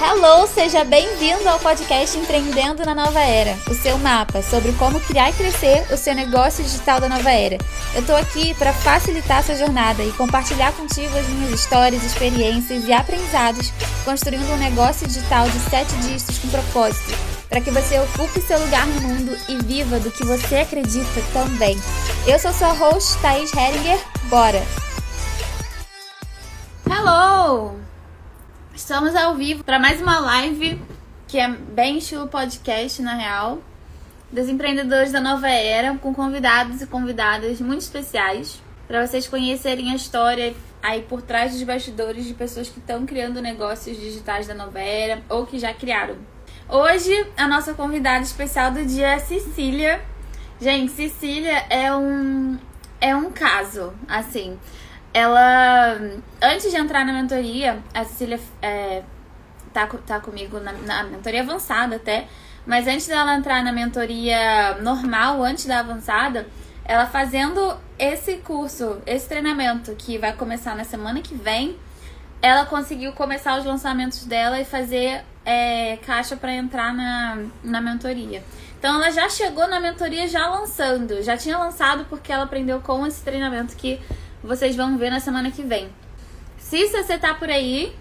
Hello, seja bem-vindo ao podcast Empreendendo na Nova Era, o seu mapa sobre como criar e crescer o seu negócio digital da nova era. Eu tô aqui para facilitar essa jornada e compartilhar contigo as minhas histórias, experiências e aprendizados construindo um negócio digital de sete dígitos com propósito, para que você ocupe seu lugar no mundo e viva do que você acredita também. Eu sou sua host, Thaís Heringer. Bora! Hello! Estamos ao vivo para mais uma live que é bem estilo podcast, na real, dos empreendedores da nova era, com convidados e convidadas muito especiais, para vocês conhecerem a história aí por trás dos bastidores de pessoas que estão criando negócios digitais da nova era ou que já criaram. Hoje, a nossa convidada especial do dia é Cecília. Gente, Cecília é um é um caso, assim ela, antes de entrar na mentoria, a Cecília é, tá, tá comigo na, na mentoria avançada até, mas antes dela entrar na mentoria normal, antes da avançada, ela fazendo esse curso, esse treinamento que vai começar na semana que vem, ela conseguiu começar os lançamentos dela e fazer é, caixa para entrar na, na mentoria. Então ela já chegou na mentoria já lançando, já tinha lançado porque ela aprendeu com esse treinamento que vocês vão ver na semana que vem. Cissa, você tá por aí?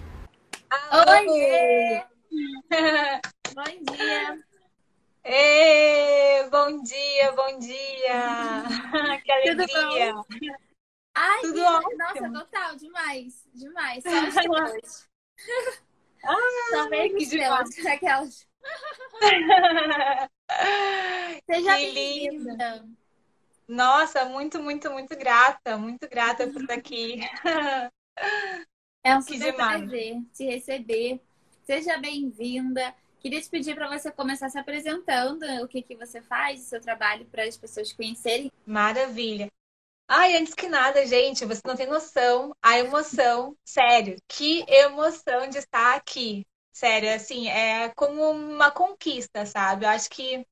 Oi! bom dia! Ei, bom dia, bom dia! que alegria! Ai, Tudo ótimo. nossa, total, demais, demais. Só as estrelas. Ah, Só que estrelas, aquelas. Seja bem-vinda. Nossa, muito, muito, muito grata, muito grata por estar aqui. É um super prazer te receber. Seja bem-vinda. Queria te pedir para você começar se apresentando, o que, que você faz, o seu trabalho, para as pessoas conhecerem. Maravilha. Ai, antes que nada, gente, você não tem noção, a emoção, sério, que emoção de estar aqui. Sério, assim, é como uma conquista, sabe? Eu acho que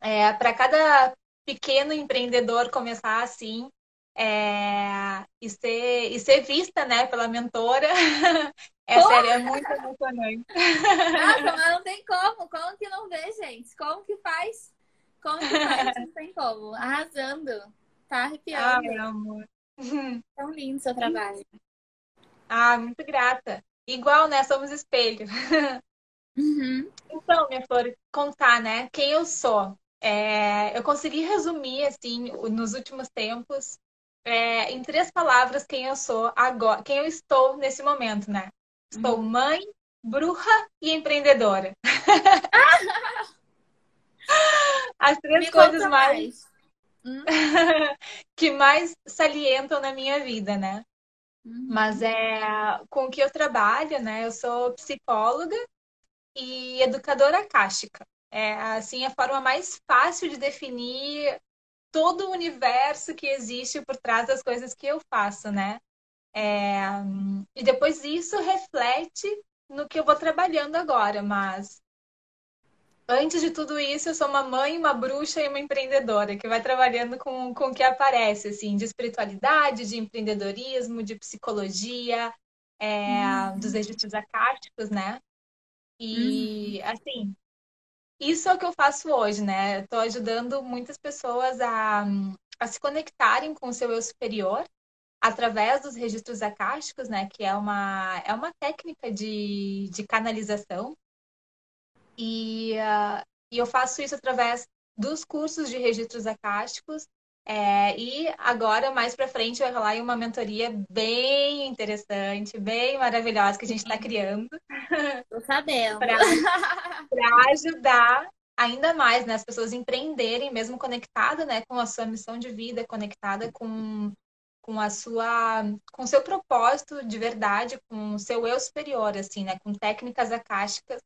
é, para cada pequeno empreendedor começar assim é, e, ser, e ser vista né, pela mentora. É sério, é muito emocionante. Nossa, mas não tem como. Como que não vê, gente? Como que faz? Como que faz? Não tem como. Arrasando. Tá arrepiando. Ah, meu amor. Tão lindo seu trabalho. Ah, muito grata. Igual, né? Somos espelho. Uhum. Então, minha flor, contar, né? Quem eu sou. É, eu consegui resumir, assim, nos últimos tempos, é, em três palavras, quem eu sou agora, quem eu estou nesse momento, né? Estou uhum. mãe, bruxa e empreendedora. As três Me coisas mais, mais. Hum? que mais salientam na minha vida, né? Uhum. Mas é com o que eu trabalho, né? Eu sou psicóloga e educadora akáshica. É assim a forma mais fácil de definir todo o universo que existe por trás das coisas que eu faço, né? É, e depois isso reflete no que eu vou trabalhando agora, mas antes de tudo isso, eu sou uma mãe, uma bruxa e uma empreendedora que vai trabalhando com, com o que aparece, assim, de espiritualidade, de empreendedorismo, de psicologia, é, uhum. dos registros acásticos, né? E, uhum. assim, isso é o que eu faço hoje, né? Estou ajudando muitas pessoas a, a se conectarem com o seu eu superior através dos registros acásticos, né? Que é uma, é uma técnica de, de canalização. E, uh, e eu faço isso através dos cursos de registros acásticos. É, e agora, mais para frente, vai rolar uma mentoria bem interessante, bem maravilhosa que a gente está criando. Tô sabendo. para ajudar ainda mais né, as pessoas empreenderem, mesmo conectada né, com a sua missão de vida, conectada com, com a sua com seu propósito de verdade, com o seu eu superior, assim, né, com técnicas acásticas.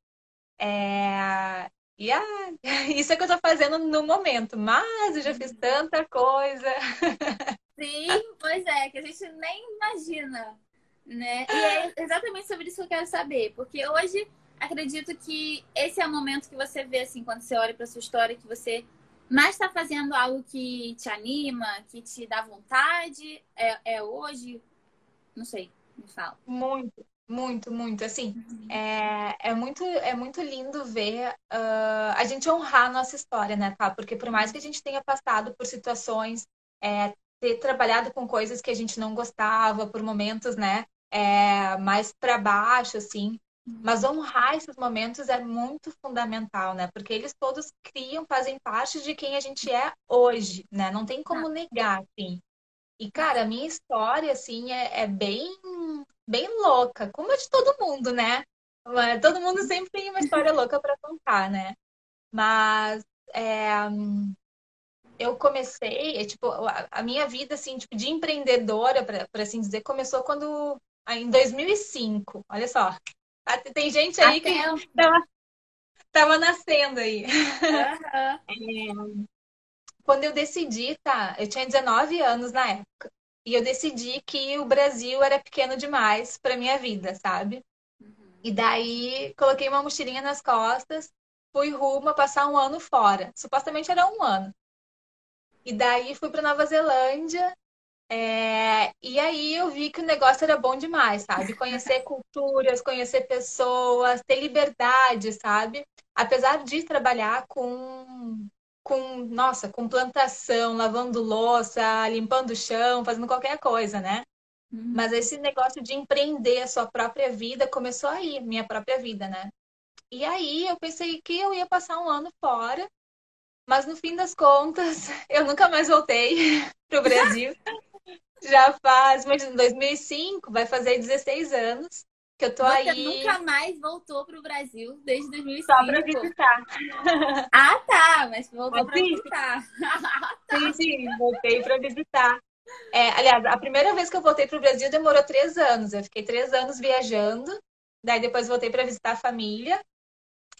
É... E ah, isso é que eu estou fazendo no momento, mas eu já fiz tanta coisa. Sim, pois é, que a gente nem imagina, né? E é exatamente sobre isso que eu quero saber, porque hoje acredito que esse é o momento que você vê, assim, quando você olha para sua história, que você mais está fazendo algo que te anima, que te dá vontade. É, é hoje? Não sei, me fala. Muito, Muito, muito. Assim, uhum. é, é, muito, é muito lindo ver uh, a gente honrar a nossa história, né, tá? Porque por mais que a gente tenha passado por situações, é, ter trabalhado com coisas que a gente não gostava, por momentos, né, é, mais para baixo, assim. Mas honrar esses momentos é muito fundamental, né? Porque eles todos criam, fazem parte de quem a gente é hoje, né? Não tem como negar, assim. E, cara, a minha história, assim, é, é bem, bem louca, como a de todo mundo, né? Todo mundo sempre tem uma história louca para contar, né? Mas é, eu comecei, é, tipo, a minha vida, assim, tipo, de empreendedora, para assim dizer, começou quando, em 2005. Olha só. Ah, tem gente aí que tava, tava nascendo aí. Uhum. É, quando eu decidi, tá? Eu tinha 19 anos na época. E eu decidi que o Brasil era pequeno demais para minha vida, sabe? Uhum. E daí coloquei uma mochilinha nas costas, fui rumo a passar um ano fora. Supostamente era um ano. E daí fui para Nova Zelândia. É... E aí eu vi que o negócio era bom demais, sabe? Conhecer culturas, conhecer pessoas, ter liberdade, sabe? Apesar de trabalhar com com, nossa, com plantação, lavando louça, limpando o chão, fazendo qualquer coisa, né? Uhum. Mas esse negócio de empreender a sua própria vida começou aí, minha própria vida, né? E aí eu pensei que eu ia passar um ano fora, mas no fim das contas, eu nunca mais voltei para o Brasil. Já faz, mas em 2005, vai fazer 16 anos que eu tô Você aí. nunca mais voltou pro Brasil desde 2005. Só pra visitar. Ah, tá, mas voltou para visitar. sim, sim, voltei para visitar. É, aliás, a primeira vez que eu voltei pro Brasil demorou três anos. Eu fiquei três anos viajando, daí depois voltei para visitar a família.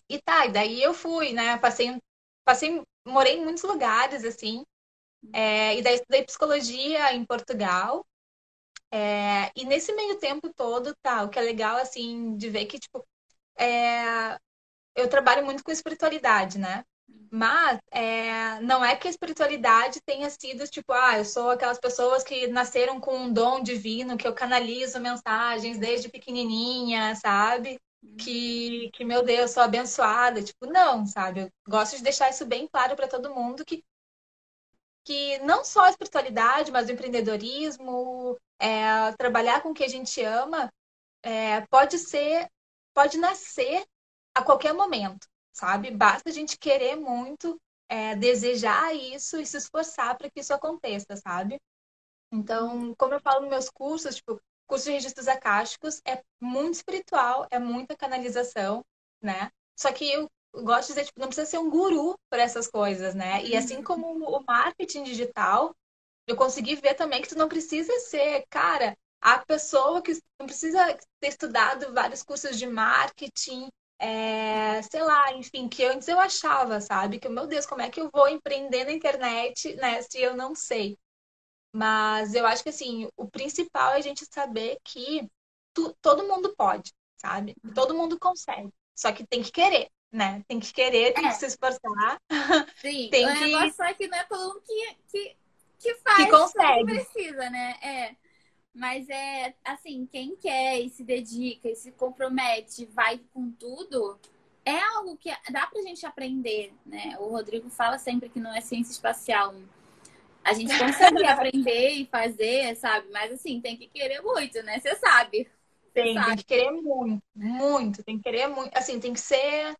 E tá, e daí eu fui, né? Passei, passei, morei em muitos lugares, assim. É, e daí estudei psicologia em Portugal. É, e nesse meio tempo todo, tá, o que é legal, assim, de ver que, tipo, é, eu trabalho muito com espiritualidade, né? Mas é, não é que a espiritualidade tenha sido tipo, ah, eu sou aquelas pessoas que nasceram com um dom divino, que eu canalizo mensagens desde pequenininha, sabe? Que, que meu Deus, sou abençoada. Tipo, não, sabe? Eu gosto de deixar isso bem claro para todo mundo que, que não só a espiritualidade, mas o empreendedorismo, é, trabalhar com o que a gente ama é, pode ser, pode nascer a qualquer momento, sabe? Basta a gente querer muito, é, desejar isso e se esforçar para que isso aconteça, sabe? Então, como eu falo nos meus cursos, tipo, curso de registros acásticos é muito espiritual, é muita canalização, né? Só que eu gosto de dizer, tipo, não precisa ser um guru para essas coisas, né? E assim uhum. como o marketing digital, eu consegui ver também que tu não precisa ser, cara, a pessoa que não precisa ter estudado vários cursos de marketing, é, sei lá, enfim, que antes eu achava, sabe? Que, meu Deus, como é que eu vou empreender na internet, né, se eu não sei? Mas eu acho que, assim, o principal é a gente saber que tu, todo mundo pode, sabe? Todo mundo consegue. Só que tem que querer, né? Tem que querer, tem é. que se esforçar. Sim, tem o que... negócio é que não é todo mundo que, que que faz que consegue. Que precisa, né? É. Mas é assim, quem quer e se dedica e se compromete, vai com tudo, é algo que dá pra gente aprender, né? O Rodrigo fala sempre que não é ciência espacial. A gente consegue aprender e fazer, sabe? Mas assim, tem que querer muito, né? Você sabe. Tem, tem que querer muito, muito, tem que querer muito. Assim, tem que ser.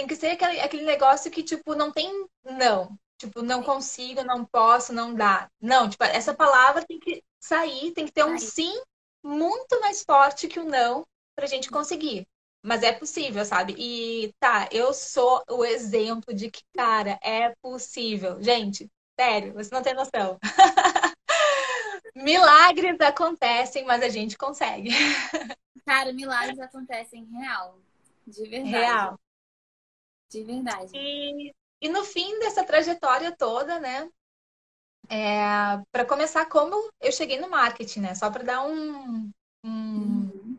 Tem que ser aquele, aquele negócio que, tipo, não tem não. Tipo, não consigo, não posso, não dá. Não, tipo, essa palavra tem que sair, tem que ter um sim muito mais forte que o não pra gente conseguir. Mas é possível, sabe? E tá, eu sou o exemplo de que, cara, é possível. Gente, sério, você não tem noção. milagres acontecem, mas a gente consegue. Cara, milagres acontecem real. De verdade. Real. De verdade. E e no fim dessa trajetória toda, né? É, para começar, como eu cheguei no marketing, né? Só para dar um, um... Uhum.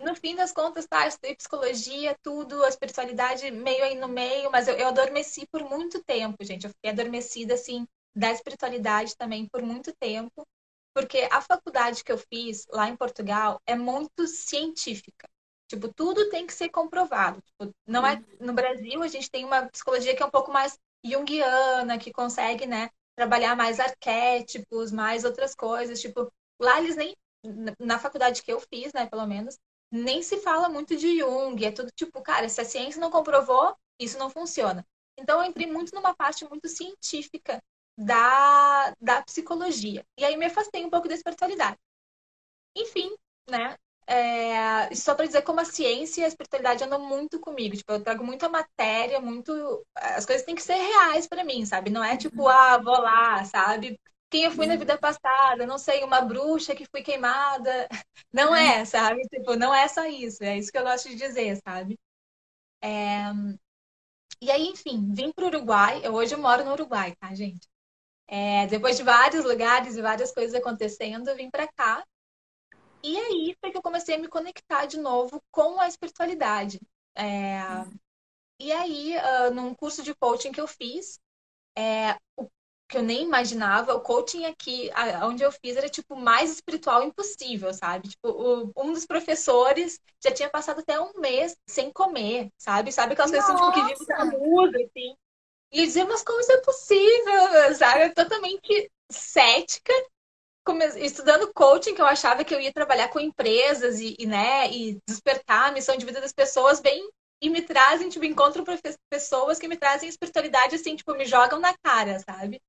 No fim das contas, tá? Eu estudei psicologia, tudo, a espiritualidade meio aí no meio, mas eu, eu adormeci por muito tempo, gente. Eu fiquei adormecida, assim, da espiritualidade também por muito tempo. porque a faculdade que eu fiz lá em Portugal é muito científica. Tipo, tudo tem que ser comprovado. Tipo, não é no Brasil a gente tem uma psicologia que é um pouco mais junguiana, que consegue, né, trabalhar mais arquétipos, mais outras coisas. Tipo, lá eles nem na faculdade que eu fiz, né, pelo menos, nem se fala muito de Jung. É tudo tipo, cara, se a ciência não comprovou, isso não funciona. Então, eu entrei muito numa parte muito científica da, da psicologia. E aí me afastei um pouco da espiritualidade. Enfim, né? É, só para dizer como a ciência e a espiritualidade andam muito comigo. Tipo, eu trago muita matéria, muito. As coisas têm que ser reais para mim, sabe? Não é tipo, ah, vou lá, sabe? Quem eu fui na vida passada, não sei, uma bruxa que fui queimada. Não é, sabe? Tipo, não é só isso. É isso que eu gosto de dizer, sabe? É... E aí, enfim, vim para o Uruguai. Eu, hoje eu moro no Uruguai, tá, gente? É, depois de vários lugares e várias coisas acontecendo, eu vim para cá. E aí foi que eu comecei a me conectar de novo com a espiritualidade. É, e aí, uh, num curso de coaching que eu fiz, é, o que eu nem imaginava, o coaching aqui, onde eu fiz, era tipo mais espiritual impossível, sabe? Tipo, o, um dos professores já tinha passado até um mês sem comer, sabe? Sabe aquelas coisas assim, tipo, que vivem muda, assim. E eu dizia, mas como isso é possível, sabe? totalmente cética, estudando coaching, que eu achava que eu ia trabalhar com empresas e, e, né, e despertar a missão de vida das pessoas bem e me trazem, tipo, encontro pessoas que me trazem espiritualidade, assim, tipo, me jogam na cara, sabe?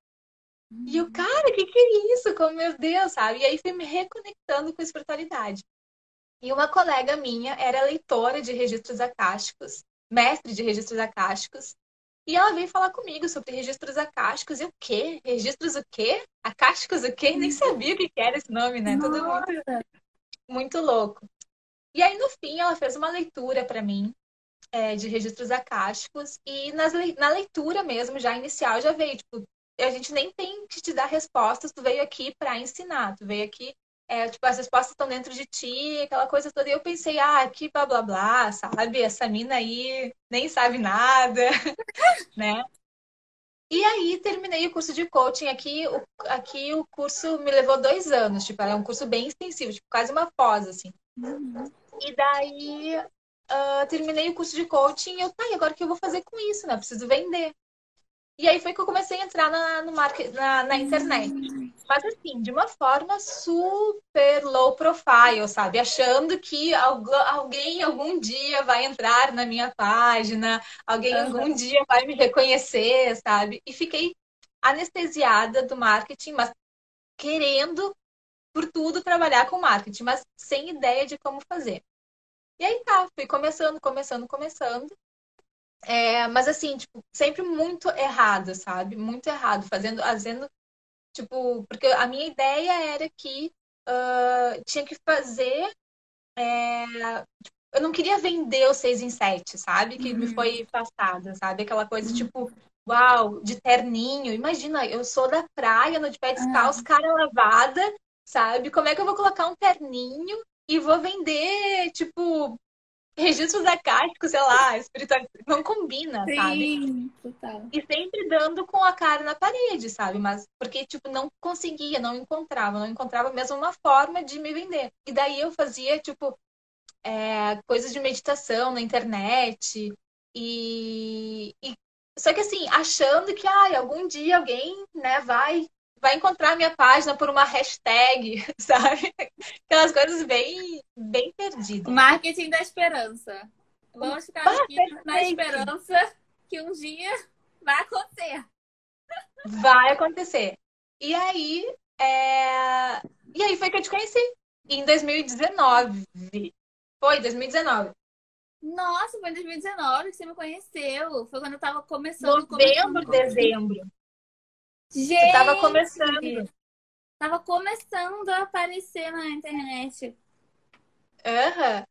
E eu, cara, o que, que é isso? Como, meu Deus, sabe? E aí fui me reconectando com a espiritualidade. E uma colega minha era leitora de registros acásticos, mestre de registros acásticos, e ela veio falar comigo sobre registros acásticos. E o quê? Registros o quê? Acásticos o quê? Nem sabia o que era esse nome, né? Nossa. Tudo muito, muito louco. E aí, no fim, ela fez uma leitura para mim é, de registros acásticos. E nas, na leitura mesmo, já inicial, já veio, tipo, a gente nem tem que te dar respostas, tu veio aqui para ensinar, tu veio aqui é, tipo, as respostas estão dentro de ti, aquela coisa toda. E eu pensei, ah, que blá blá blá, sabe? Essa mina aí nem sabe nada, né? E aí terminei o curso de coaching aqui. O, aqui o curso me levou dois anos, tipo, é um curso bem extensivo, tipo, quase uma pós, assim. Uhum. E daí uh, terminei o curso de coaching e eu, tá, e agora o que eu vou fazer com isso, né? Eu preciso vender. E aí foi que eu comecei a entrar na, no market, na, na internet. Mas assim, de uma forma super low profile, sabe? Achando que alguém algum dia vai entrar na minha página, alguém uhum. algum dia vai me reconhecer, sabe? E fiquei anestesiada do marketing, mas querendo por tudo trabalhar com marketing, mas sem ideia de como fazer. E aí tá, fui começando, começando, começando. É, mas assim, tipo, sempre muito errado, sabe? Muito errado, fazendo, fazendo, tipo, porque a minha ideia era que uh, tinha que fazer. É, tipo, eu não queria vender o 6 em 7, sabe? Que uhum. me foi passada, sabe? Aquela coisa uhum. tipo, uau, de terninho. Imagina, eu sou da praia, no de pé descalço, uhum. cara lavada, sabe? Como é que eu vou colocar um terninho e vou vender, tipo, registros acásticos, sei lá, espiritual, não combina, Sim, sabe? Total. E sempre dando com a cara na parede, sabe? Mas porque, tipo, não conseguia, não encontrava, não encontrava mesmo uma forma de me vender. E daí eu fazia, tipo, é, coisas de meditação na internet e, e... Só que assim, achando que ah, algum dia alguém né, vai vai encontrar minha página por uma hashtag, sabe? Aquelas coisas bem, bem perdidas. Marketing da esperança. Vamos ficar aqui na esperança que um dia vai acontecer. Vai acontecer. E aí, é... e aí foi que eu te conheci. Em 2019. Foi, 2019. Nossa, foi em 2019 que você me conheceu. Foi quando eu tava começando. Novembro, começando. dezembro. Gente, tu tava começando. Tava começando a aparecer na internet. Aham. Uhum.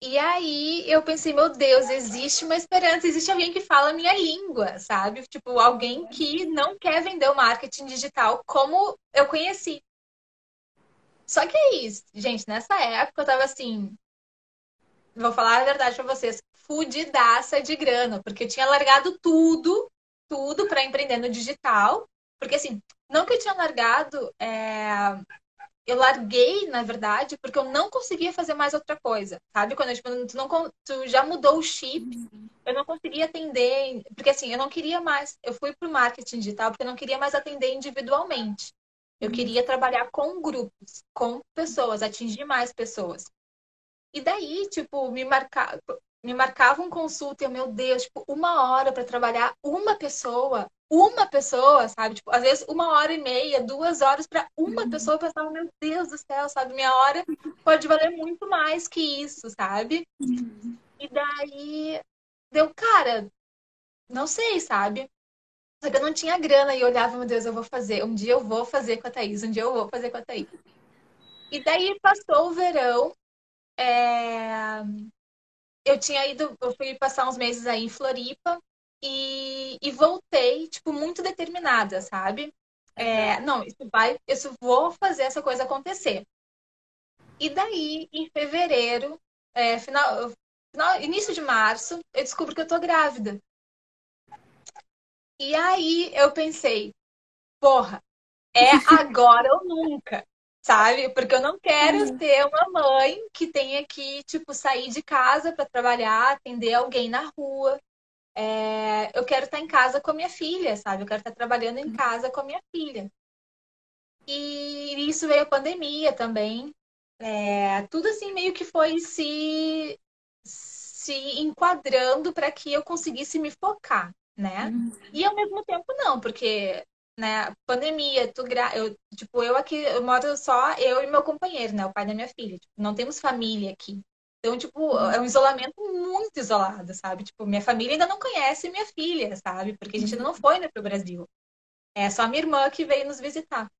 E aí eu pensei, meu Deus, existe uma esperança, existe alguém que fala a minha língua, sabe? Tipo, alguém que não quer vender o marketing digital como eu conheci. Só que é isso, gente, nessa época eu tava assim, vou falar a verdade pra vocês, fudidaça de grana, porque eu tinha largado tudo, tudo para empreender no digital porque, assim, não que eu tinha largado é, eu larguei, na verdade, porque eu não conseguia fazer mais outra coisa, sabe? Quando tipo, tu, não, tu já mudou o chip, uhum. eu não conseguia atender, porque assim, eu não queria mais, eu fui pro marketing digital porque eu não queria mais atender individualmente. Eu uhum. queria trabalhar com grupos, com pessoas, atingir mais pessoas. E daí, tipo, me marcar, me marcavam consulta e eu, meu Deus, tipo, uma hora para trabalhar uma pessoa, uma pessoa, sabe? Tipo, às vezes uma hora e meia, duas horas para uma uhum. pessoa, eu pensava, meu Deus do céu, sabe? Minha hora pode valer muito mais que isso, sabe? Uhum. E daí deu, cara, não sei, sabe? Só que eu não tinha grana e eu olhava, meu Deus, eu vou fazer. Um dia eu vou fazer com a Thaís, um dia eu vou fazer com a Thaís. E daí passou o verão. É eu tinha ido, eu fui passar uns meses aí em Floripa e, e voltei, tipo, muito determinada, sabe? É, não, isso vai, isso vou fazer essa coisa acontecer. E daí, em fevereiro, é, final, final, início de março, eu descubro que eu tô grávida. E aí eu pensei, porra, é agora ou nunca sabe? Porque eu não quero uhum. ser uma mãe que tenha que, tipo, sair de casa para trabalhar, atender alguém na rua. É, eu quero estar em casa com a minha filha, sabe? Eu quero estar trabalhando em casa com a minha filha. E isso veio a pandemia também. É, tudo assim meio que foi se, se enquadrando para que eu conseguisse me focar, né? Uhum. E ao mesmo tempo não, porque né, pandemia, tu gra... eu, tipo, eu aqui, eu moro só eu e meu companheiro, né, o pai da minha filha. Tipo, não temos família aqui. Então, tipo, é um isolamento muito isolado, sabe? Tipo, minha família ainda não conhece minha filha, sabe? Porque a gente ainda não uhum. foi, né, pro Brasil. É só minha irmã que veio nos visitar.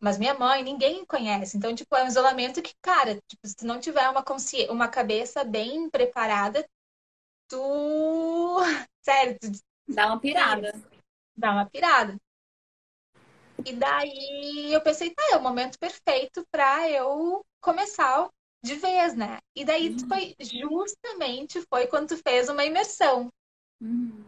Mas minha mãe, ninguém conhece. Então, tipo, é um isolamento que, cara, tipo, se não tiver uma, consci... uma cabeça bem preparada, tu. Sério, tu... Dá uma pirada. Dá uma pirada. E daí eu pensei, tá, é o momento perfeito para eu começar de vez, né? E daí uhum. foi justamente foi quando tu fez uma imersão. Uhum.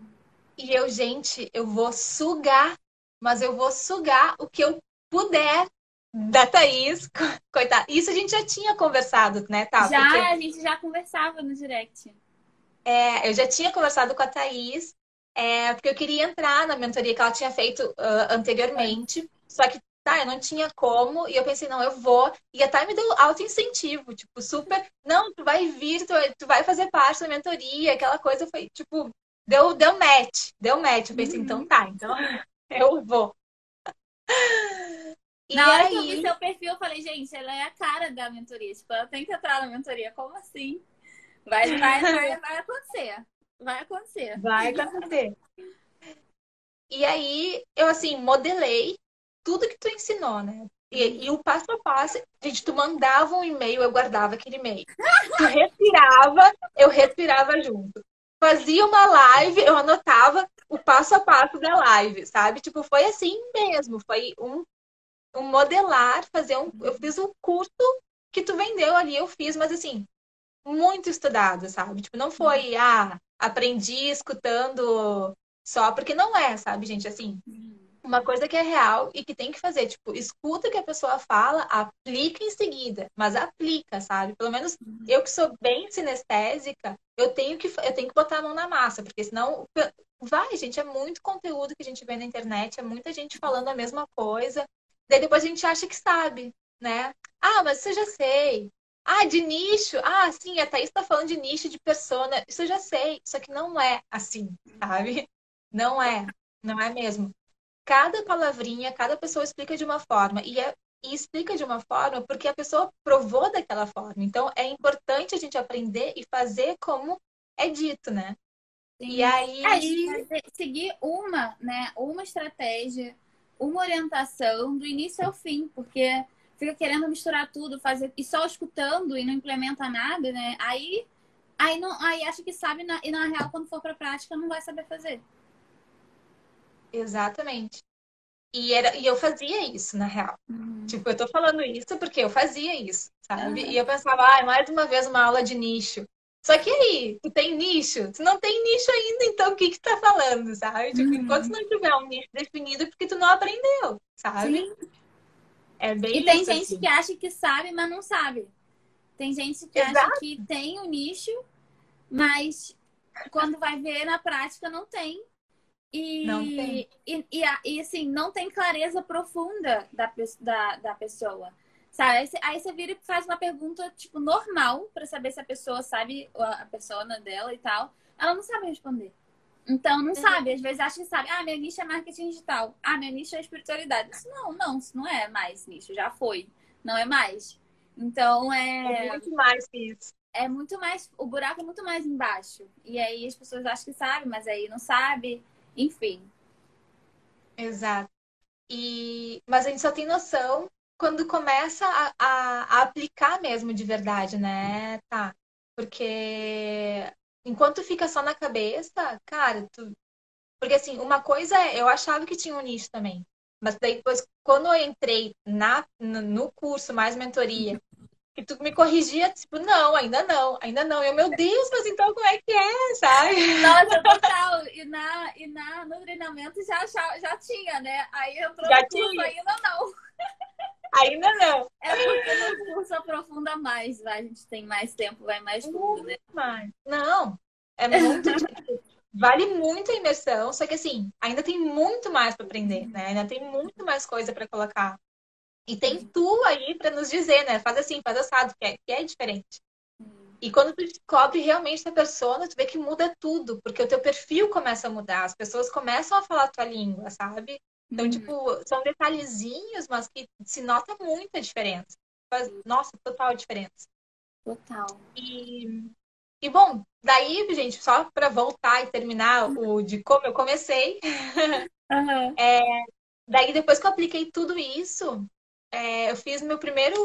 E eu, gente, eu vou sugar, mas eu vou sugar o que eu puder da Thaís. Coitada. Isso a gente já tinha conversado, né, tá? Já, Porque... a gente já conversava no direct. É, eu já tinha conversado com a Thaís é, porque eu queria entrar na mentoria que ela tinha feito uh, anteriormente, só que tá, eu não tinha como, e eu pensei, não, eu vou, e até me deu alto incentivo, tipo, super, não, tu vai vir, tu, tu vai fazer parte da mentoria, aquela coisa foi, tipo, deu, deu match, deu match, eu pensei, uhum. então tá, então eu vou. E Na hora aí... que eu vi seu perfil, eu falei, gente, ela é a cara da mentoria, tipo, ela tem que entrar na mentoria, como assim? Vai, vai, vai, vai acontecer. Vai acontecer. Vai acontecer. E aí, eu assim, modelei tudo que tu ensinou, né? E, e, o passo a passo, gente, tu mandava um e-mail, eu guardava aquele e-mail. Tu respirava, eu respirava junto. Fazia uma live, eu anotava o passo a passo da live, sabe? Tipo, foi assim mesmo. Foi um, um modelar, fazer um. Eu fiz um curso que tu vendeu ali, eu fiz, mas assim, muito estudado, sabe? Tipo, não foi, ah, aprendi escutando só, porque não é, sabe, gente? Assim, uma coisa que é real e que tem que fazer, tipo, escuta o que a pessoa fala, aplica em seguida, mas aplica, sabe? Pelo menos eu que sou bem sinestésica, eu tenho que eu tenho que botar a mão na massa, porque senão vai, gente, é muito conteúdo que a gente vê na internet, é muita gente falando a mesma coisa. Daí depois a gente acha que sabe, né? Ah, mas isso eu já sei. Ah, de nicho. Ah, sim, a Thaís está falando de nicho, de persona. Isso eu já sei. Só que não é assim, sabe? Não é. Não é mesmo. Cada palavrinha, cada pessoa explica de uma forma. E, é, e explica de uma forma porque a pessoa provou daquela forma. Então, é importante a gente aprender e fazer como é dito, né? Sim. E aí. É, seguir uma, né? Uma estratégia, uma orientação do início ao fim, porque fica querendo misturar tudo, fazer e só escutando e não implementa nada, né? Aí aí não aí acha que sabe na, e na real quando for para prática não vai saber fazer. Exatamente. E, era, e eu fazia isso, na real. Uhum. Tipo, eu tô falando isso porque eu fazia isso, sabe? Uhum. E eu pensava, ah, mais uma vez uma aula de nicho. Só que aí, tu tem nicho? Tu não tem nicho ainda, então o que que tá falando, sabe? Tipo, uhum. enquanto não tiver um nicho definido, é porque tu não aprendeu, sabe? Sim. É bem E tem gente assim. que acha que sabe, mas não sabe. Tem gente que acha Exato. que tem o nicho, mas quando vai ver na prática não tem. E, Não tem. E, e, e, assim, não tem clareza profunda da, da, da pessoa. Sabe? Aí você, aí você vira e faz uma pergunta, tipo, normal, pra saber se a pessoa sabe a a persona dela e tal. Ela não sabe responder. Então, não sabe. Às vezes acha que sabe. Ah, meu nicho é marketing digital. Ah, meu nicho é espiritualidade. Isso não, não, isso não é mais nicho. Já foi. Não é mais. Então, É é, muito mais que isso. é muito mais. O buraco é muito mais embaixo. E aí as pessoas acham que sabem, mas aí não sabe. Enfim. Exato. E... Mas a gente só tem noção quando começa a, a- a aplicar mesmo de verdade, né? Tá. Porque enquanto fica só na cabeça, cara, tu... Porque assim, uma coisa é, eu achava que tinha um nicho também. Mas depois, quando eu entrei na, no curso mais mentoria, que tu me corrigia, tipo, não, ainda não, ainda não. Eu, meu Deus, mas então como é que é, sabe? Nossa, total. E, na, e na, no treinamento já, já, já tinha, né? Aí entrou Já no curso tinha. ainda não. Ainda não. É porque no curso aprofunda mais, vai. A gente tem mais tempo, vai mais fundo, né? Mas, não, é muito. vale muito a imersão, só que assim, ainda tem muito mais para aprender, né? Ainda tem muito mais coisa para colocar. E tem tu aí para nos dizer, né? Faz assim, faz assado, que é, que é diferente. E quando tu descobre realmente a persona, tu vê que muda tudo, porque o teu perfil começa a mudar, as pessoas começam a falar a tua língua, sabe? Então, Uhum. tipo, são detalhezinhos, mas que se nota muita diferença. Faz, nossa, total diferença. Total. E, e bom, daí, gente, só para voltar e terminar o de como eu comecei, Aham. daí depois que eu apliquei tudo isso, é, eu fiz meu primeiro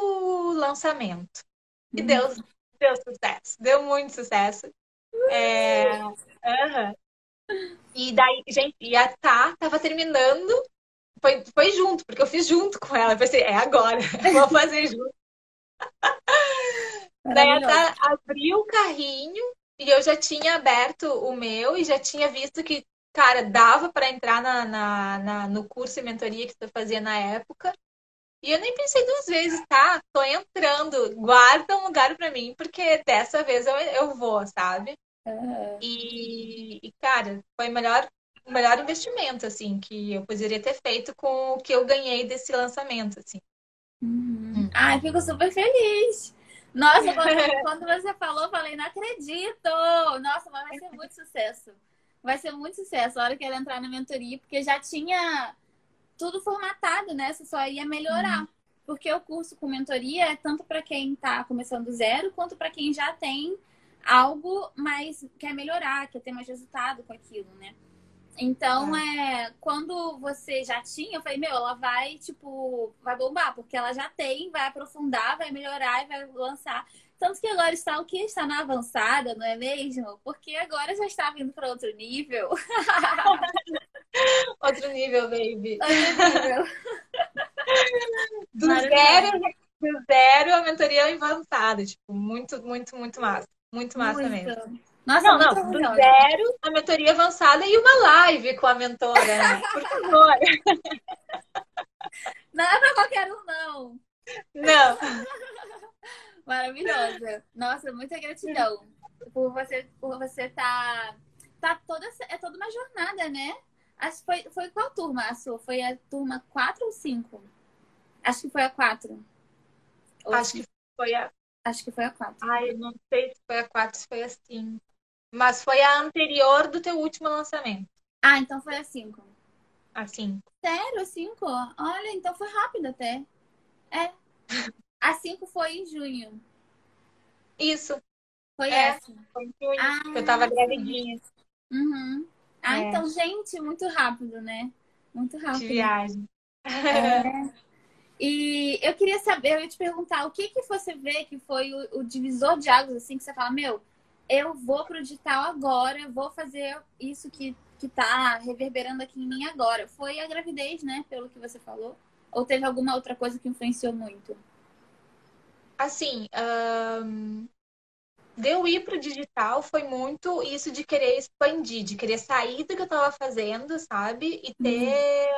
lançamento. E Uhum. deu, deu sucesso, deu muito sucesso. É. E daí, gente, e a Tá tava terminando, foi, foi junto, porque eu fiz junto com ela. Eu pensei, é agora, vou fazer junto. Daí a. Tá abriu o carrinho e eu já tinha aberto o meu e já tinha visto que, cara, dava para entrar na, na, na- no curso e mentoria que tu fazia na época. E eu nem pensei duas vezes, tá? Tô entrando, guarda um lugar para mim, porque dessa vez eu, eu vou, sabe? Aham. E, e, cara, foi o melhor, melhor investimento, assim, que eu poderia ter feito com o que eu ganhei desse lançamento, assim. Uhum. Ai, fico super feliz. Nossa, quando, quando você falou, eu falei, não acredito! Nossa, mas vai ser muito sucesso. Vai ser muito sucesso a hora que ela entrar na mentoria, porque já tinha tudo formatado, né? Você só ia melhorar. Porque o curso com mentoria é tanto para quem está começando do zero, quanto para quem já tem algo, mas quer melhorar, quer ter mais resultado com aquilo, né? Então, é, quando você já tinha, eu falei, meu, ela vai, tipo, vai bombar, porque ela já tem, vai aprofundar, vai melhorar e vai lançar. Tanto que agora está o que? Está na avançada, não é mesmo? Porque agora já está vindo para outro nível. Outro nível, baby. Outro nível. Do zero, do zero a mentoria avançada. Tipo, muito, muito, muito massa. Muito massa Muito. mesmo. Nossa, Não, não, do zero a mentoria avançada e uma live com a mentora, né? Por favor. Não é para qualquer um, não. Não. Maravilhosa. Nossa, muita gratidão por você por você tá tá toda é toda uma jornada, né? Acho que foi foi qual turma a sua? Foi a turma 4 ou 5? Acho que foi a 4. Acho que foi a. acho que foi a 4. Ai, não sei se foi a 4, se foi a 5. Mas foi a anterior do teu último lançamento. Ah, então foi a 5. A 5. Sério, a 5? Olha, então foi rápido até. É. A 5 foi em junho. Isso. Foi É. essa. Foi em junho. Ah, eu tava gravidinha Uhum. Ah, É. então, gente, muito rápido, né? Muito de rápido. viagem. É. E eu queria saber, eu ia te perguntar, o que que você vê que foi o, o divisor de águas, assim, que você fala, meu, eu vou pro digital agora, vou fazer isso que, que tá reverberando aqui em mim agora. Foi a gravidez, né, pelo que você falou? Ou teve alguma outra coisa que influenciou muito? Assim, de eu ir pro digital foi muito isso de querer expandir, de querer sair do que eu tava fazendo, sabe? E ter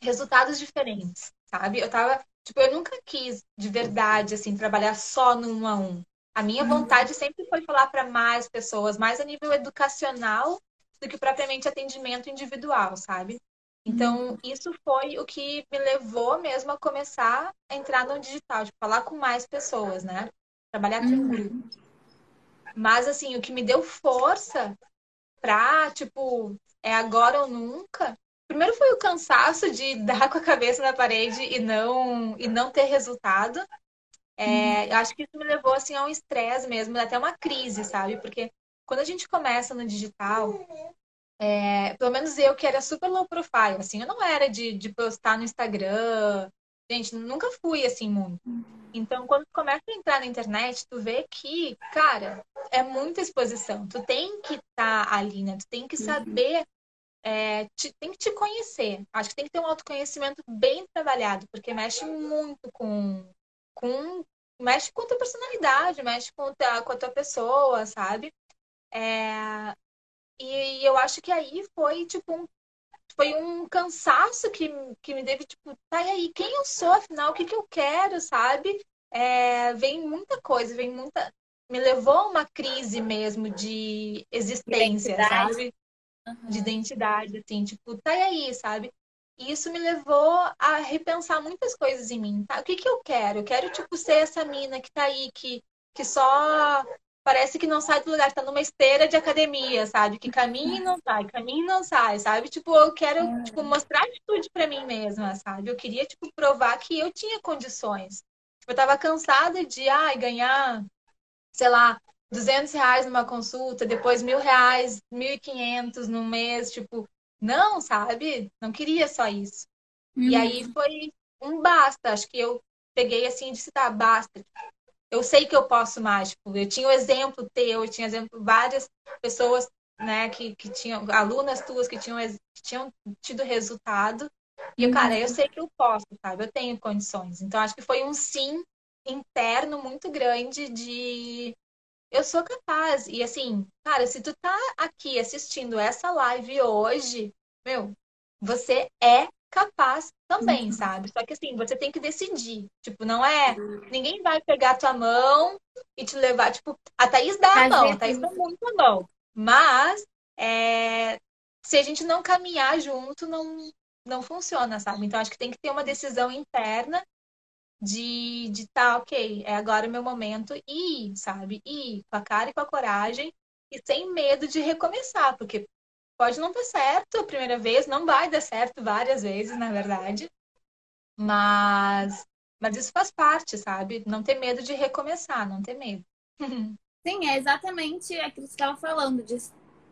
resultados diferentes, sabe? Eu tava, tipo, eu nunca quis de verdade assim trabalhar só no um a um. A minha uhum. vontade sempre foi falar para mais pessoas, mais a nível educacional do que propriamente atendimento individual, sabe? Então, uhum. isso foi o que me levou mesmo a começar a entrar no digital, de falar com mais pessoas, né? Trabalhar com uhum. Mas, assim, o que me deu força pra, tipo, é agora ou nunca. Primeiro foi o cansaço de dar com a cabeça na parede e não, e não ter resultado. É, uhum. Eu acho que isso me levou, assim, a um estresse mesmo, até uma crise, sabe? Porque quando a gente começa no digital, é, pelo menos eu que era super low profile, assim, eu não era de, de postar no Instagram, gente, nunca fui assim muito. Então, quando tu começa a entrar na internet, tu vê que, cara, é muita exposição. Tu tem que estar tá ali, né? Tu tem que uhum. saber, é, te, tem que te conhecer. Acho que tem que ter um autoconhecimento bem trabalhado, porque mexe muito com, com mexe com a tua personalidade, mexe com, a, com a tua pessoa, sabe? É, e eu acho que aí foi, tipo, um, foi um cansaço que, que me teve, tipo, tá aí, quem eu sou, afinal, o que, que eu quero, sabe? É, vem muita coisa, vem muita. Me levou a uma crise mesmo de existência, identidade. sabe? Uhum. De identidade, assim, tipo, tá aí, sabe? E isso me levou a repensar muitas coisas em mim, tá? O que, que eu quero? Eu quero, tipo, ser essa mina que tá aí, que, que só parece que não sai do lugar, tá numa esteira de academia, sabe? Que caminha e não sai, caminha e não sai, sabe? Tipo, eu quero, é. tipo, mostrar atitude para mim mesma, sabe? Eu queria, tipo, provar que eu tinha condições. Tipo, eu tava cansada de, ai, ganhar, sei lá, 200 reais numa consulta, depois mil reais, 1.500 no mês, tipo, não, sabe? Não queria só isso. E aí uhum. foi um basta, acho que eu peguei assim e disse, tá, basta eu sei que eu posso mais. Tipo, eu tinha o um exemplo teu, eu tinha exemplo várias pessoas, né, que, que tinham, alunas tuas que tinham, que tinham tido resultado. E, eu, cara, eu sei que eu posso, sabe? Eu tenho condições. Então, acho que foi um sim interno muito grande de eu sou capaz. E assim, cara, se tu tá aqui assistindo essa live hoje, meu, você é capaz também, uhum. sabe? Só que assim, você tem que decidir. Tipo, não é. Ninguém vai pegar tua mão e te levar. Tipo, a Thaís dá a mão, a Thaís dá muito a mão. Mas é... se a gente não caminhar junto, não, não funciona, sabe? Então acho que tem que ter uma decisão interna de, de tá, ok, é agora o meu momento e ir, sabe? Ir com a cara e com a coragem e sem medo de recomeçar, porque Pode não dar certo a primeira vez, não vai dar certo várias vezes, na verdade. Mas, mas isso faz parte, sabe? Não ter medo de recomeçar, não ter medo. Sim, é exatamente aquilo que você estava falando, de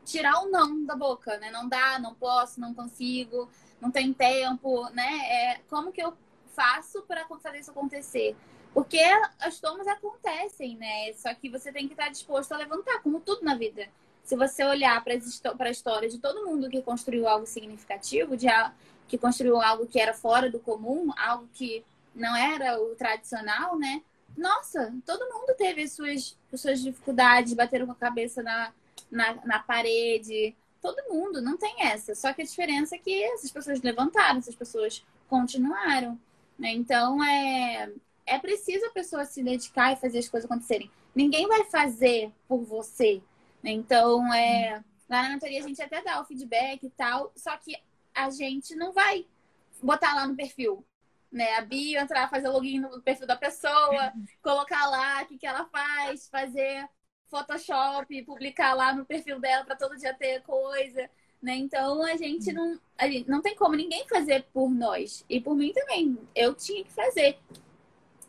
tirar o não da boca, né? Não dá, não posso, não consigo, não tem tempo, né? É, como que eu faço para fazer isso acontecer? Porque as tomas acontecem, né? Só que você tem que estar disposto a levantar, como tudo na vida se você olhar para a história de todo mundo que construiu algo significativo, de que construiu algo que era fora do comum, algo que não era o tradicional, né? Nossa, todo mundo teve suas, suas dificuldades, bateram com a cabeça na, na, na parede. Todo mundo, não tem essa. Só que a diferença é que essas pessoas levantaram, essas pessoas continuaram. Né? Então, é, é preciso a pessoa se dedicar e fazer as coisas acontecerem. Ninguém vai fazer por você. Então, é, lá na mentoria a gente até dá o feedback e tal, só que a gente não vai botar lá no perfil, né? A bio entrar, fazer login no perfil da pessoa, colocar lá o que, que ela faz, fazer Photoshop, publicar lá no perfil dela para todo dia ter coisa, né? Então a gente não, a gente não tem como ninguém fazer por nós e por mim também. Eu tinha que fazer.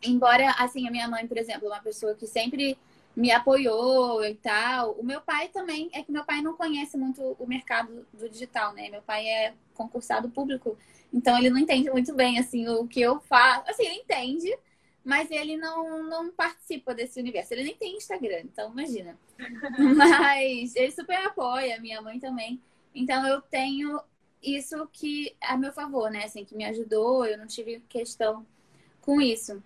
Embora assim a minha mãe, por exemplo, é uma pessoa que sempre me apoiou e tal. O meu pai também, é que meu pai não conhece muito o mercado do digital, né? Meu pai é concursado público, então ele não entende muito bem, assim, o que eu faço. Assim, ele entende, mas ele não, não participa desse universo. Ele nem tem Instagram, então imagina. mas ele super apoia, minha mãe também. Então eu tenho isso que a meu favor, né? Assim, que me ajudou, eu não tive questão com isso.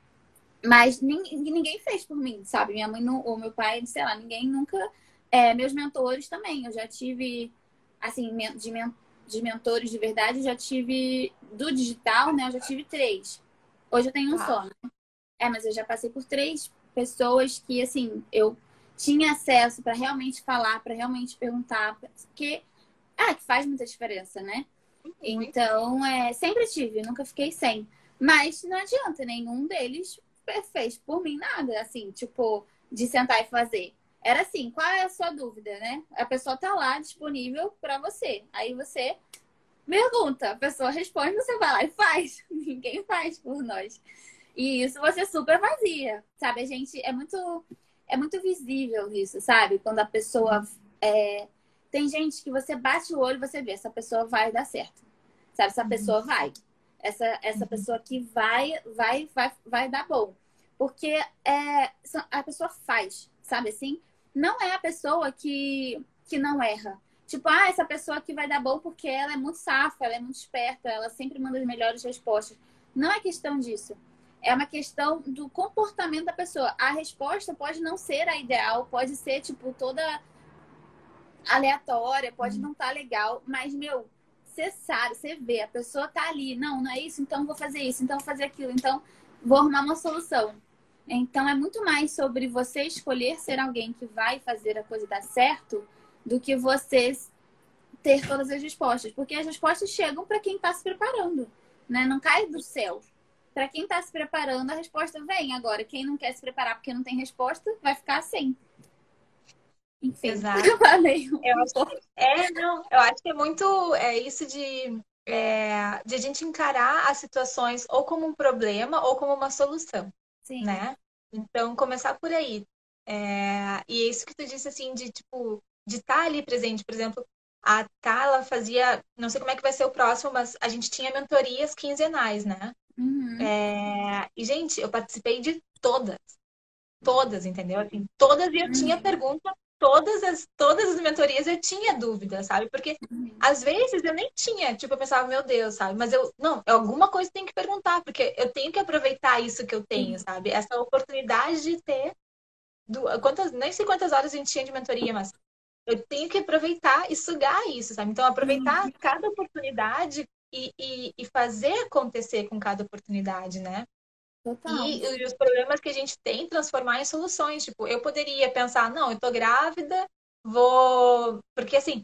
Mas ninguém fez por mim, sabe? Minha mãe não, ou meu pai, sei lá, ninguém nunca. É, meus mentores também. Eu já tive, assim, de, de mentores de verdade, eu já tive do digital, né? Eu já tive três. Hoje eu tenho um ah. só, né? É, mas eu já passei por três pessoas que, assim, eu tinha acesso para realmente falar, para realmente perguntar, porque é que faz muita diferença, né? Então, é, sempre tive, nunca fiquei sem. Mas não adianta, nenhum deles fez por mim nada, assim, tipo, de sentar e fazer. Era assim, qual é a sua dúvida, né? A pessoa tá lá disponível para você. Aí você pergunta, a pessoa responde, você vai lá e faz. Ninguém faz por nós. E isso você super vazia, sabe? A gente é muito é muito visível isso, sabe? Quando a pessoa é... tem gente que você bate o olho e você vê essa pessoa vai dar certo, sabe? Essa pessoa vai, essa essa pessoa que vai vai vai vai dar bom, porque é a pessoa faz, sabe assim? não é a pessoa que, que não erra. Tipo, ah, essa pessoa aqui vai dar bom porque ela é muito safa, ela é muito esperta, ela sempre manda as melhores respostas. Não é questão disso. É uma questão do comportamento da pessoa. A resposta pode não ser a ideal, pode ser, tipo, toda aleatória, pode não estar tá legal, mas, meu, você sabe, você vê, a pessoa tá ali, não, não é isso, então vou fazer isso, então vou fazer aquilo, então vou arrumar uma solução. Então é muito mais sobre você escolher ser alguém que vai fazer a coisa dar certo do que você ter todas as respostas, porque as respostas chegam para quem está se preparando, né? Não cai do céu. Para quem está se preparando, a resposta vem. Agora, quem não quer se preparar porque não tem resposta, vai ficar sem. Enfim, Exato. eu acho, é, não, eu acho que é muito é isso de, é, de a gente encarar as situações ou como um problema ou como uma solução. Sim. né? Então, começar por aí. É... E é isso que tu disse, assim, de, tipo, de estar tá ali presente. Por exemplo, a Tala fazia, não sei como é que vai ser o próximo, mas a gente tinha mentorias quinzenais, né? Uhum. É... E, gente, eu participei de todas. Todas, entendeu? Assim, todas e eu uhum. tinha pergunta todas as, todas as mentorias eu tinha dúvida, sabe? Porque uhum. às vezes eu nem tinha, tipo, eu pensava, meu Deus, sabe? Mas eu, não, alguma coisa tem que perguntar, porque eu tenho que aproveitar isso que eu tenho, sabe? Essa oportunidade de ter. Do, quantas, nem sei quantas horas a gente tinha de mentoria, mas eu tenho que aproveitar e sugar isso, sabe? Então, aproveitar uhum. cada oportunidade e, e, e fazer acontecer com cada oportunidade, né? Total. E, os problemas que a gente tem, transformar em soluções. Tipo, eu poderia pensar, não, eu tô grávida, vou. Porque assim,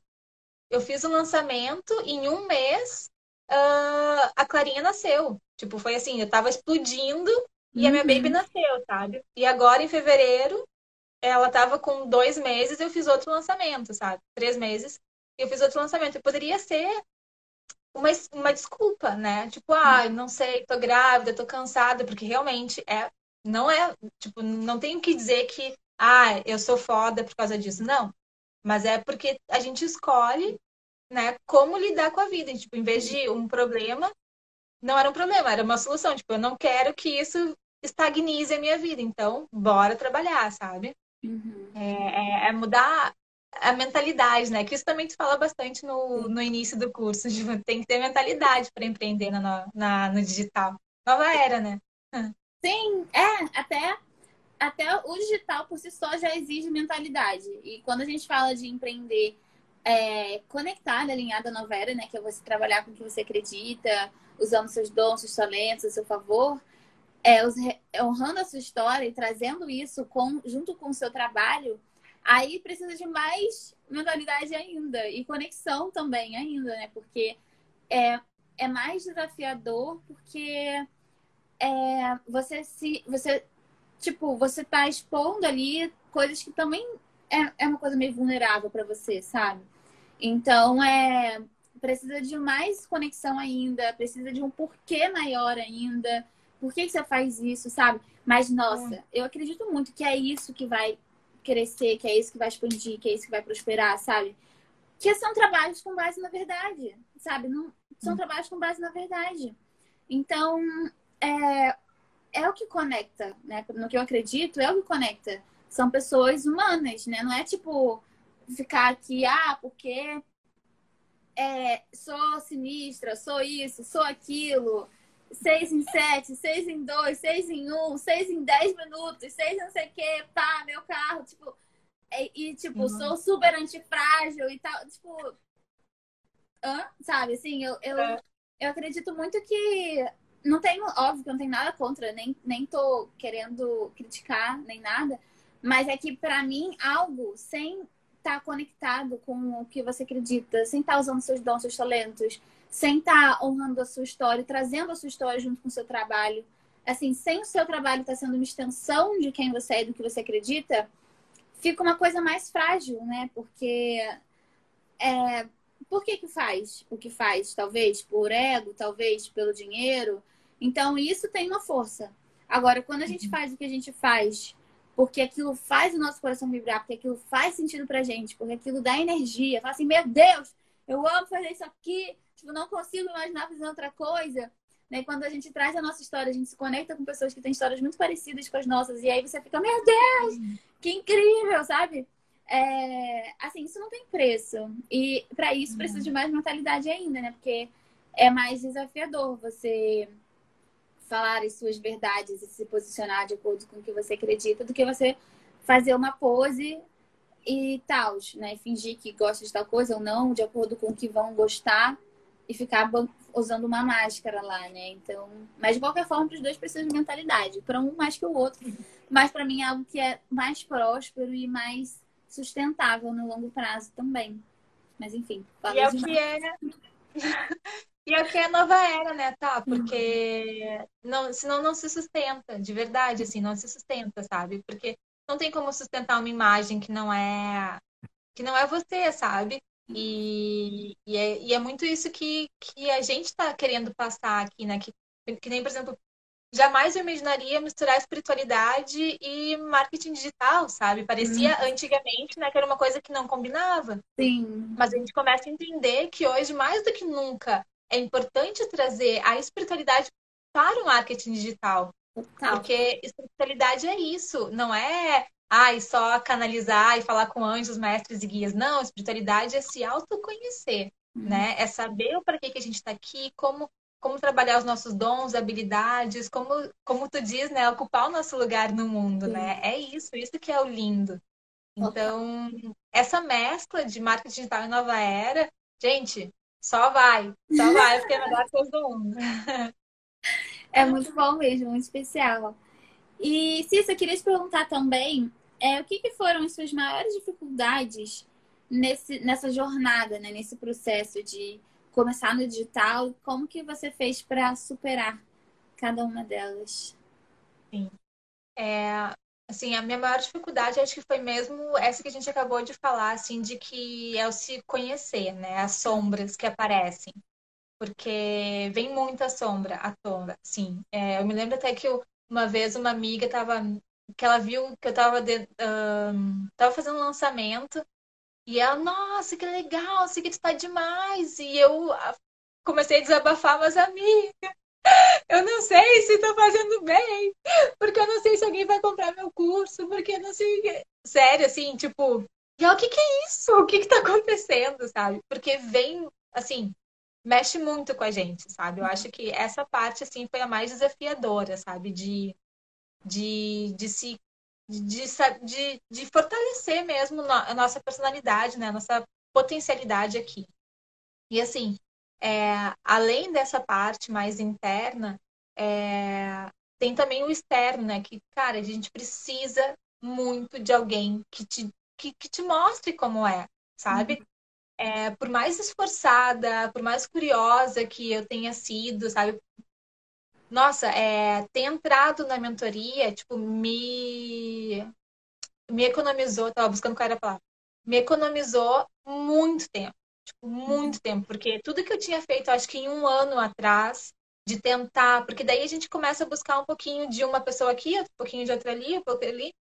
eu fiz o um lançamento, em um mês uh, a Clarinha nasceu. Tipo, foi assim, eu tava explodindo e uhum. a minha uhum. baby nasceu, sabe? E agora, em fevereiro, ela tava com dois meses, eu fiz outro lançamento, sabe? Três meses, e eu fiz outro lançamento. Eu poderia ser uma, uma desculpa, né? Tipo, ah, não sei, tô grávida, tô cansada, porque realmente é, não é, tipo, não tenho que dizer que, ah, eu sou foda por causa disso. Não. Mas é porque a gente escolhe, né, como lidar com a vida. Tipo, em vez de um problema, não era um problema, era uma solução. Tipo, eu não quero que isso estagnize a minha vida. Então, bora trabalhar, sabe? Uhum. É, é, é, mudar a mentalidade, né? Que isso também tu fala bastante no, no início do curso. Tipo, tem que ter mentalidade para empreender na, na, no digital. Nova era, né? Sim, é, até, até o digital por si só já exige mentalidade. E quando a gente fala de empreender é, conectada, alinhada à nova era, né? Que é você trabalhar com o que você acredita, usando seus dons, seus talentos a seu favor. É, honrando a sua história e trazendo isso com, junto com o seu trabalho, Aí precisa de mais mentalidade ainda e conexão também ainda, né? Porque é, é mais desafiador porque é, você se você tipo você tá expondo ali coisas que também é, é uma coisa meio vulnerável para você, sabe? Então é precisa de mais conexão ainda, precisa de um porquê maior ainda. Por que, que você faz isso, sabe? Mas, nossa, é. eu acredito muito que é isso que vai crescer, que é isso que vai expandir, que é isso que vai prosperar, sabe? Que são trabalhos com base na verdade, sabe? Não, são hum. trabalhos com base na verdade. Então, é, é o que conecta, né? No que eu acredito, é o que conecta. São pessoas humanas, né? Não é tipo ficar aqui, ah, porque é, sou sinistra, sou isso, sou aquilo, seis em sete, seis em dois, seis em um, seis em dez minutos, seis não sei o que, pá, meu carro, tipo. E, e tipo, uhum. sou super antifrágil e tal. Tipo, hã? sabe, assim, eu, eu, é. eu acredito muito que não tenho, óbvio que não tenho nada contra, nem, nem tô querendo criticar, nem nada, mas é que para mim algo sem estar tá conectado com o que você acredita, sem estar tá usando seus dons, seus talentos, sem estar tá honrando a sua história, trazendo a sua história junto com o seu trabalho, assim, sem o seu trabalho estar tá sendo uma extensão de quem você é e do que você acredita, fica uma coisa mais frágil, né? Porque é, por que que faz o que faz? Talvez por ego, talvez pelo dinheiro. Então isso tem uma força. Agora, quando a gente uhum. faz o que a gente faz, porque aquilo faz o nosso coração vibrar, porque aquilo faz sentido pra gente, porque aquilo dá energia, fala assim, meu Deus, eu amo fazer isso aqui, tipo, não consigo imaginar fazendo outra coisa. Né? Quando a gente traz a nossa história, a gente se conecta com pessoas que têm histórias muito parecidas com as nossas, e aí você fica, meu Deus, que incrível, sabe? É, assim, isso não tem preço. E para isso precisa de mais mentalidade ainda, né? Porque é mais desafiador você falar as suas verdades e se posicionar de acordo com o que você acredita do que você fazer uma pose e tal, né? Fingir que gosta de tal coisa ou não, de acordo com o que vão gostar e ficar usando uma máscara lá, né? Então, mas de qualquer forma, os dois precisam de mentalidade, para um mais que o outro. Mas para mim é algo que é mais próspero e mais sustentável no longo prazo também. Mas enfim, e é o que é E é o que é nova era, né, tá? Porque não, senão não se sustenta, de verdade, assim, não se sustenta, sabe? Porque não tem como sustentar uma imagem que não é que não é você, sabe? E, e, é, e é muito isso que, que a gente está querendo passar aqui, né? Que, que nem, por exemplo, jamais eu imaginaria misturar espiritualidade e marketing digital, sabe? Parecia hum. antigamente, né, que era uma coisa que não combinava. Sim. Mas a gente começa a entender que hoje, mais do que nunca, é importante trazer a espiritualidade para o marketing digital. Total. Porque espiritualidade é isso, não é ai, só canalizar e falar com anjos, mestres e guias. Não, espiritualidade é se autoconhecer, hum. né? É saber para que, que a gente está aqui, como como trabalhar os nossos dons, habilidades, como, como tu diz, né, ocupar o nosso lugar no mundo, Sim. né? É isso, isso que é o lindo. Então, essa mescla de marketing digital e nova era, gente, só vai, só vai, porque é a melhor coisa do mundo. É muito bom mesmo, muito especial. E, Cissa, eu queria te perguntar também, é, o que, que foram as suas maiores dificuldades nesse, nessa jornada, né, nesse processo de começar no digital, como que você fez para superar cada uma delas? Sim. É, assim, a minha maior dificuldade acho que foi mesmo essa que a gente acabou de falar, assim, de que é o se conhecer, né? As sombras que aparecem. Porque vem muita sombra à tona, sim. É, eu me lembro até que eu, uma vez uma amiga tava que ela viu que eu tava, de, um, tava fazendo um lançamento e ela, nossa, que legal, esse aqui está demais. E eu comecei a desabafar, mas amiga, eu não sei se estou fazendo bem, porque eu não sei se alguém vai comprar meu curso, porque eu não sei. Sério, assim, tipo, e o que, que é isso? O que, que tá acontecendo, sabe? Porque vem, assim, mexe muito com a gente, sabe? Eu acho que essa parte, assim, foi a mais desafiadora, sabe? De, de, de se de, de, de fortalecer mesmo a nossa personalidade, né? A nossa potencialidade aqui. E assim, é, além dessa parte mais interna, é, tem também o externo, né? Que, cara, a gente precisa muito de alguém que te, que, que te mostre como é, sabe? Uhum. É, por mais esforçada, por mais curiosa que eu tenha sido, sabe? Nossa, é, ter entrado na mentoria, tipo, me, me economizou, tava buscando qual era a palavra, me economizou muito tempo, tipo, muito tempo, porque tudo que eu tinha feito, acho que em um ano atrás, de tentar, porque daí a gente começa a buscar um pouquinho de uma pessoa aqui, um pouquinho de outra ali, um pouquinho ali,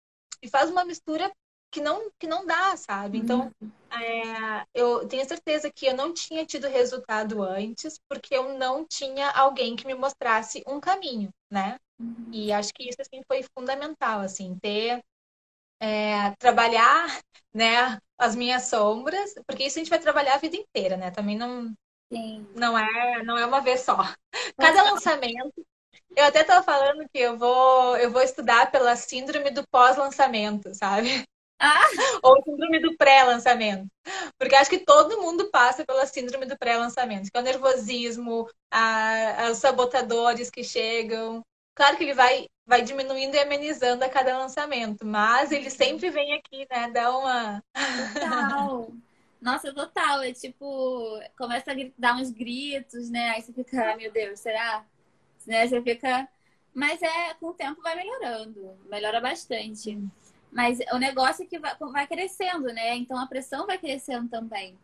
e faz uma mistura que não, que não dá, sabe? Então, uhum. é, eu tenho certeza que eu não tinha tido resultado antes, porque eu não tinha alguém que me mostrasse um caminho, né? Uhum. E acho que isso, assim, foi fundamental, assim, ter... É, trabalhar, né, as minhas sombras, porque isso a gente vai trabalhar a vida inteira, né? Também não... Sim. Não é, não é uma vez só. Cada lançamento eu até estava falando que eu vou, eu vou estudar pela síndrome do pós-lançamento, sabe? Ah! Ou síndrome do pré-lançamento. Porque acho que todo mundo passa pela síndrome do pré-lançamento, que é o nervosismo, a, os sabotadores que chegam. Claro que ele vai, vai diminuindo e amenizando a cada lançamento, mas ele sempre vem aqui, né? Dá uma. Total. Nossa, total. É tipo, começa a dar uns gritos, né? Aí você fica, ah, meu Deus, será? Né? Você fica. Mas é, com o tempo vai melhorando, melhora bastante. Mas o negócio é que vai, vai crescendo, né? Então a pressão vai crescendo também.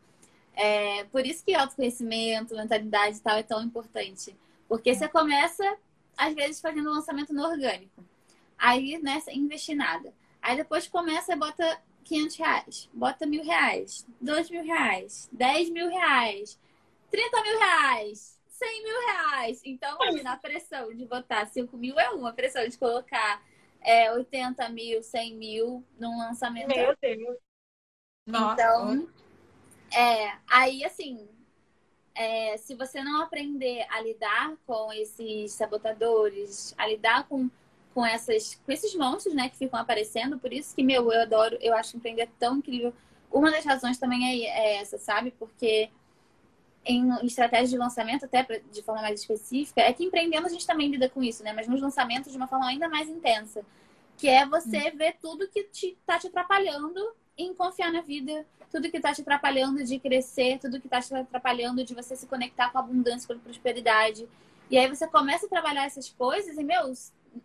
É, por isso que autoconhecimento, mentalidade e tal é tão importante. Porque você começa, às vezes, fazendo um lançamento no orgânico. Aí, né, investir nada. Aí depois começa e bota 500 reais, bota mil reais, dois mil reais, dez mil reais, trinta mil reais, cem mil reais. Então, na pressão de botar cinco mil é uma, pressão de colocar é, 80 mil, 100 mil num lançamento. Meu Deus. Nossa. Então, é, aí assim, é, se você não aprender a lidar com esses sabotadores, a lidar com, com, essas, com esses monstros, né, que ficam aparecendo, por isso que, meu, eu adoro, eu acho empreender tão incrível. Uma das razões também é, é essa, sabe? Porque em estratégia de lançamento, até de forma mais específica, é que empreendendo a gente também lida com isso, né? Mas nos lançamentos de uma forma ainda mais intensa. Que é você hum. ver tudo que te, tá te atrapalhando em confiar na vida, tudo que tá te atrapalhando de crescer, tudo que tá te atrapalhando de você se conectar com a abundância, com a prosperidade. E aí você começa a trabalhar essas coisas e, meu,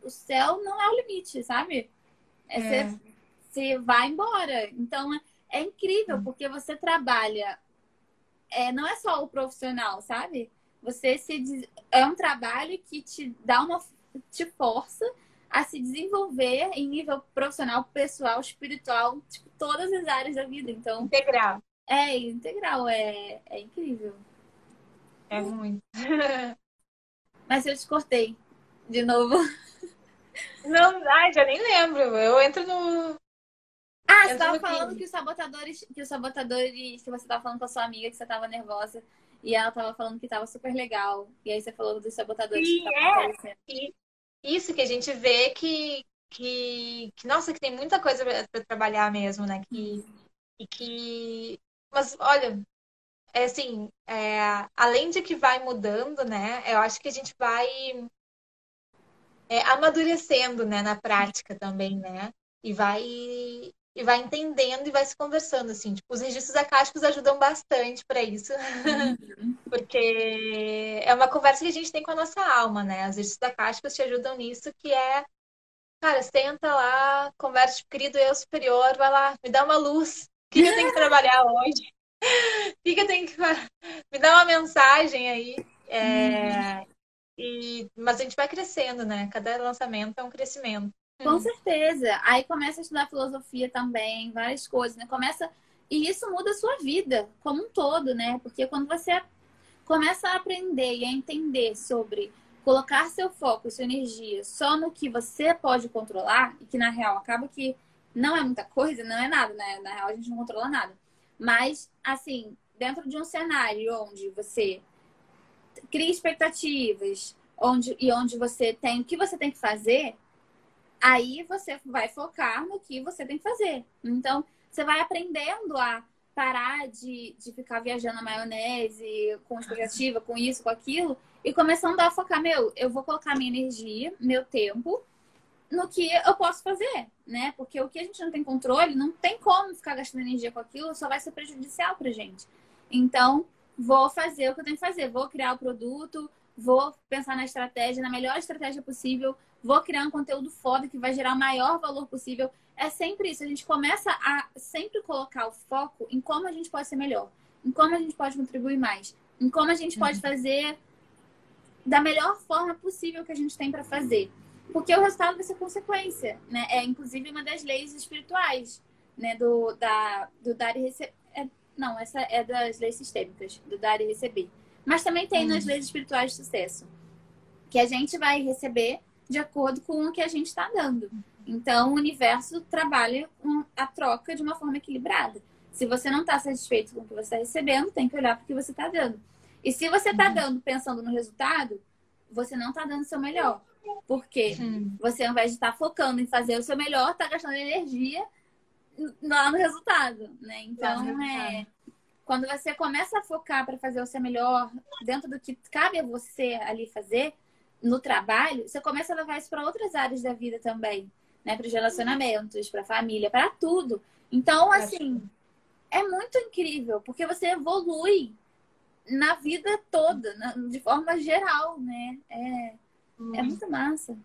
o céu não é o limite, sabe? É, é. Você, você vai embora. Então, é incrível, hum. porque você trabalha é, não é só o profissional, sabe? Você se é um trabalho que te dá uma te força a se desenvolver em nível profissional, pessoal, espiritual, tipo, todas as áreas da vida. Então, integral. É, integral, é, é incrível. É muito. Mas eu te cortei de novo. Não, ai, já nem lembro. Eu entro no, você estava falando que os sabotadores, que os sabotadores, que você estava falando com a sua amiga que você estava nervosa e ela estava falando que estava super legal. E aí você falou dos sabotadores e que é, e Isso que a gente vê que, que, que nossa, que tem muita coisa para trabalhar mesmo, né? Que, e que, mas olha, é assim, é, além de que vai mudando, né? Eu acho que a gente vai é, amadurecendo, né, na prática também, né? E vai e vai entendendo e vai se conversando, assim. Tipo, os registros acásticos ajudam bastante para isso. Uhum. Porque é uma conversa que a gente tem com a nossa alma, né? Os registros acásticos te ajudam nisso, que é, cara, senta lá, conversa, tipo, querido eu superior, vai lá, me dá uma luz. O que, que eu tenho que trabalhar hoje? O que, que eu tenho que... Me dá uma mensagem aí. É... Uhum. E... Mas a gente vai crescendo, né? Cada lançamento é um crescimento. Com uhum. certeza. Aí começa a estudar filosofia também, várias coisas, né? Começa. E isso muda a sua vida como um todo, né? Porque quando você começa a aprender e a entender sobre colocar seu foco, sua energia só no que você pode controlar, e que na real acaba que não é muita coisa, não é nada, né? Na real a gente não controla nada. Mas, assim, dentro de um cenário onde você cria expectativas, onde, e onde você tem o que você tem que fazer, Aí você vai focar no que você tem que fazer. Então, você vai aprendendo a parar de, de ficar viajando na maionese, com expectativa, com isso, com aquilo, e começando a focar, meu, eu vou colocar minha energia, meu tempo, no que eu posso fazer, né? Porque o que a gente não tem controle, não tem como ficar gastando energia com aquilo, só vai ser prejudicial pra gente. Então, vou fazer o que eu tenho que fazer, vou criar o produto, vou pensar na estratégia, na melhor estratégia possível, vou criar um conteúdo foda que vai gerar o maior valor possível. É sempre isso. A gente começa a sempre colocar o foco em como a gente pode ser melhor, em como a gente pode contribuir mais, em como a gente pode uhum. fazer da melhor forma possível que a gente tem para fazer. Porque o resultado vai ser consequência, né? É inclusive uma das leis espirituais, né? Do, da, do dar e receber. É, não, essa é das leis sistêmicas, do dar e receber. Mas também tem uhum. nas leis espirituais de sucesso. Que a gente vai receber de acordo com o que a gente está dando. Então, o universo trabalha a troca de uma forma equilibrada. Se você não está satisfeito com o que você está recebendo, tem que olhar para o que você está dando. E se você está uhum. dando pensando no resultado, você não está dando o seu melhor. Porque uhum. você, ao invés de estar tá focando em fazer o seu melhor, está gastando energia lá no resultado, né? Então, é quando você começa a focar para fazer o seu melhor dentro do que cabe a você ali fazer no trabalho, você começa a levar isso para outras áreas da vida também, né? Para os relacionamentos, para a família, para tudo. Então, assim, é muito incrível, porque você evolui na vida toda, de forma geral, né? É, é muito massa.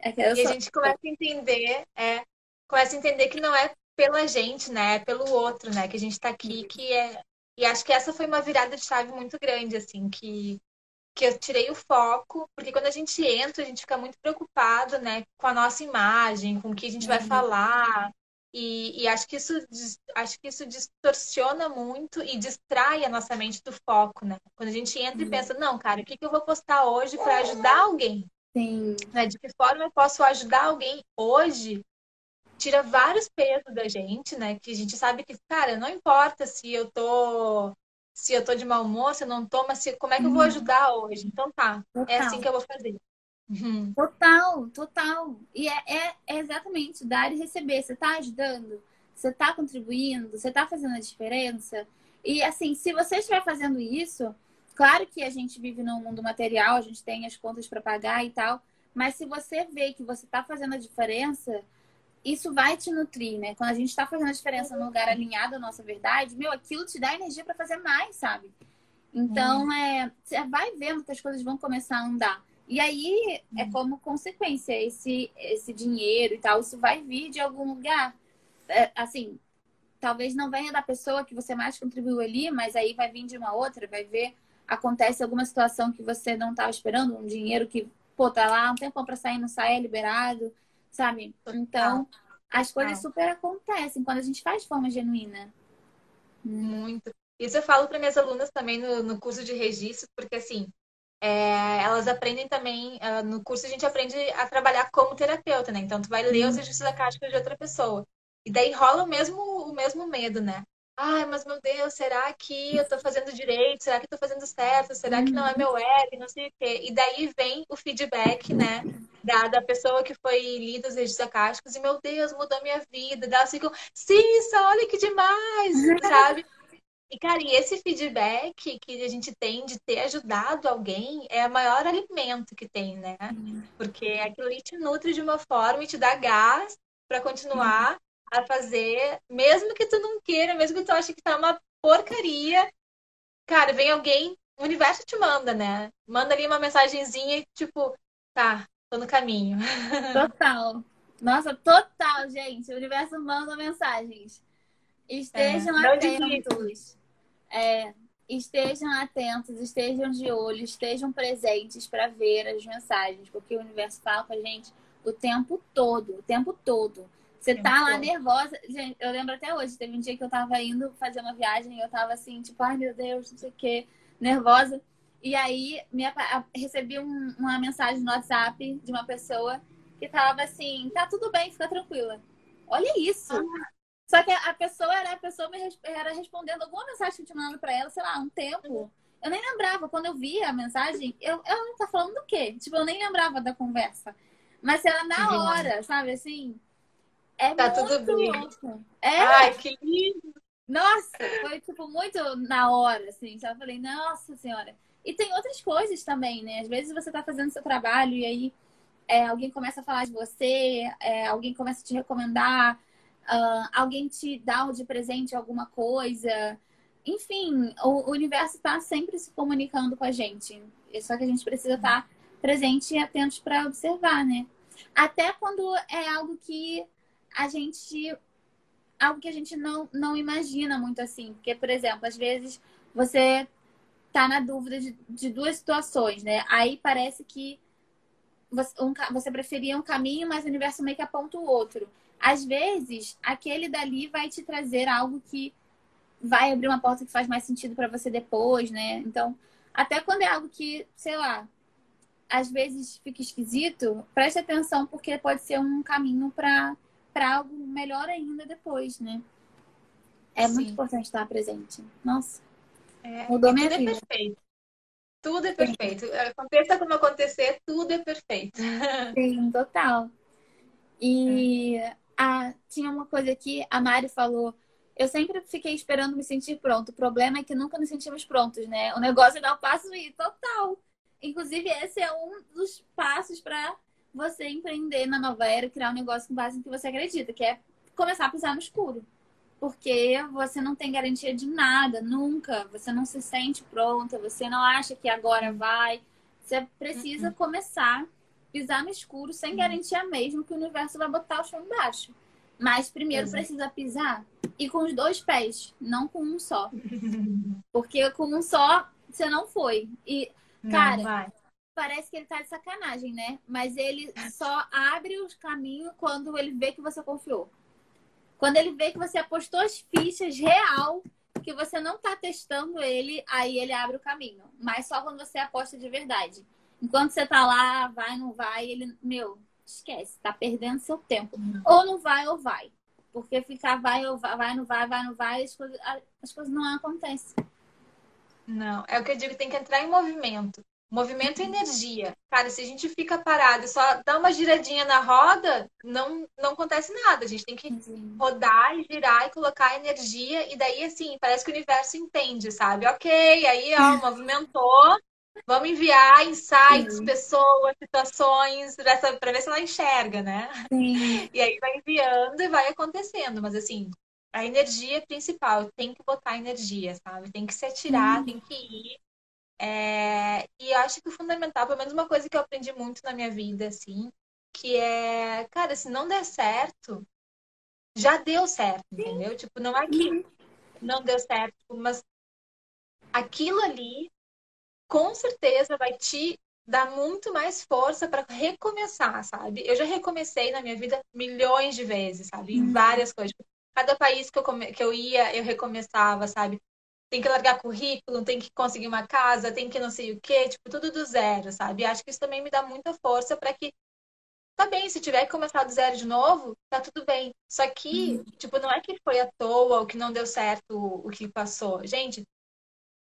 É e a gente começa a entender, é, começa a entender que não é pela gente, né? É pelo outro, né? Que a gente tá aqui, que é. E acho que essa foi uma virada de chave muito grande, assim, que, que eu tirei o foco, porque quando a gente entra, a gente fica muito preocupado, né, com a nossa imagem, com o que a gente vai uhum. falar. E, e, acho que isso acho que isso distorciona muito e distrai a nossa mente do foco, né? Quando a gente entra uhum. e pensa, não, cara, o que, que eu vou postar hoje para ajudar alguém? Sim. Né? De que forma eu posso ajudar alguém hoje? tira vários pesos da gente, né? Que a gente sabe que, cara, não importa se eu tô se eu tô de mau humor, se eu não tô, mas se, como é que eu vou uhum. ajudar hoje? Então tá, total. é assim que eu vou fazer. Uhum. Total, total. E é, é, é, exatamente dar e receber. Você tá ajudando, você tá contribuindo, você tá fazendo a diferença. E assim, se você estiver fazendo isso, claro que a gente vive num mundo material, a gente tem as contas para pagar e tal, mas se você vê que você tá fazendo a diferença, isso vai te nutrir, né? Quando a gente está fazendo a diferença num lugar alinhado à nossa verdade, meu, aquilo te dá energia para fazer mais, sabe? Então, é, você vai vendo que as coisas vão começar a andar. E aí, é como consequência, esse, esse dinheiro e tal, isso vai vir de algum lugar. É, assim, talvez não venha da pessoa que você mais contribuiu ali, mas aí vai vir de uma outra, vai ver, acontece alguma situação que você não estava esperando, um dinheiro que, pô, tá lá um tempo para sair, não sai, é liberado sabe? Então, as coisas super acontecem quando a gente faz de forma genuína. Muito. Isso eu falo para minhas alunas também no, no curso de registro, porque assim, é, elas aprendem também, uh, no curso a gente aprende a trabalhar como terapeuta, né? Então tu vai ler os uhum. registros da caixa de outra pessoa. E daí rola o mesmo, o mesmo medo, né? Ai, mas meu Deus, será que eu tô fazendo direito? Será que eu tô fazendo certo? Será que não é uhum. meu web? Não sei o quê. E daí vem o feedback, né? Da, da pessoa que foi lida os registros acásticos e, meu Deus, mudou minha vida. Daí elas ficam, Cissa, olha que demais, sabe? E, cara, e esse feedback que a gente tem de ter ajudado alguém é o maior alimento que tem, né? Uhum. Porque aquilo ali te nutre de uma forma e te dá gás para continuar a fazer, mesmo que tu não queira, mesmo que tu ache que tá uma porcaria, cara, vem alguém, o universo te manda, né? Manda ali uma mensagenzinha e tipo, tá, tô no caminho. Total. Nossa, total, gente. O universo manda mensagens. Estejam é, atentos. É, estejam atentos, estejam de olho, estejam presentes para ver as mensagens, porque o universo fala com a gente o tempo todo, o tempo todo. Você tá lá nervosa. Gente, eu lembro até hoje, teve um dia que eu tava indo fazer uma viagem e eu tava assim, tipo, ai meu Deus, não sei o quê, nervosa. E aí minha, recebi um, uma mensagem no WhatsApp de uma pessoa que tava assim, tá tudo bem, fica tranquila. Olha isso! Ah. Só que a pessoa era a pessoa me era respondendo alguma mensagem que eu tinha mandado pra ela, sei lá, um tempo. Eu nem lembrava. Quando eu vi a mensagem, eu, ela tá falando do quê? Tipo, eu nem lembrava da conversa. Mas era na hora, sabe? Assim, é tá tudo bem. Louco. É. Ai, que lindo! Nossa, foi tipo muito na hora, assim. Só falei, nossa senhora. E tem outras coisas também, né? Às vezes você tá fazendo seu trabalho e aí é, alguém começa a falar de você, é, alguém começa a te recomendar, uh, alguém te dá de presente alguma coisa. Enfim, o, o universo está sempre se comunicando com a gente. Só que a gente precisa estar tá presente e atentos para observar, né? Até quando é algo que a gente. Algo que a gente não, não imagina muito assim. Porque, por exemplo, às vezes você tá na dúvida de, de duas situações, né? Aí parece que você, um, você preferia um caminho, mas o universo meio que aponta o outro. Às vezes, aquele dali vai te trazer algo que vai abrir uma porta que faz mais sentido para você depois, né? Então, até quando é algo que, sei lá, às vezes fica esquisito, preste atenção porque pode ser um caminho para para algo melhor ainda depois, né? É Sim. muito importante estar presente. Nossa. É, mudou minha tudo é vida. É perfeito. Tudo é perfeito. Aconteça como acontecer, tudo é perfeito. Sim, total. E é. Ah, tinha uma coisa aqui, a Mari falou. Eu sempre fiquei esperando me sentir pronto. O problema é que nunca nos sentimos prontos, né? O negócio é dar o passo e total. Inclusive, esse é um dos passos para você empreender na nova era, criar um negócio com base em que você acredita, que é começar a pisar no escuro. Porque você não tem garantia de nada, nunca. Você não se sente pronta, você não acha que agora vai. Você precisa uhum. começar pisar no escuro sem uhum. garantia mesmo que o universo vai botar o chão embaixo. Mas primeiro Exato. precisa pisar e com os dois pés, não com um só. Porque com um só você não foi. E, cara, parece que ele tá de sacanagem, né? Mas ele só abre os caminhos quando ele vê que você confiou. Quando ele vê que você apostou as fichas real, que você não tá testando ele, aí ele abre o caminho. Mas só quando você aposta de verdade. Enquanto você tá lá, vai, não vai, ele, meu, esquece, tá perdendo seu tempo. Ou não vai ou vai. Porque ficar vai ou vai, vai, não vai, vai, não vai, as coisas, as coisas não acontecem. Não, é o que eu digo, tem que entrar em movimento. Movimento e energia. Cara, se a gente fica parado e só dá uma giradinha na roda, não, não acontece nada. A gente tem que rodar e girar e colocar energia. E daí, assim, parece que o universo entende, sabe? Ok, aí, ó, movimentou. Vamos enviar insights, Sim. pessoas, situações, para ver se ela enxerga, né? Sim. E aí vai enviando e vai acontecendo. Mas assim, a energia principal, tem que botar energia, sabe? Tem que se atirar, Sim. tem que ir. É... E eu acho que o fundamental, pelo menos uma coisa que eu aprendi muito na minha vida, assim, que é, cara, se não der certo, já deu certo, entendeu? Tipo, não é que uhum. não deu certo, mas aquilo ali com certeza vai te dar muito mais força para recomeçar, sabe? Eu já recomecei na minha vida milhões de vezes, sabe? Em uhum. várias coisas. Cada país que eu, come... que eu ia, eu recomeçava, sabe? Tem que largar currículo, tem que conseguir uma casa, tem que não sei o quê, tipo, tudo do zero, sabe? Acho que isso também me dá muita força para que tá bem, se tiver que começar do zero de novo, tá tudo bem. Só que, uhum. tipo, não é que foi à toa ou que não deu certo o que passou. Gente,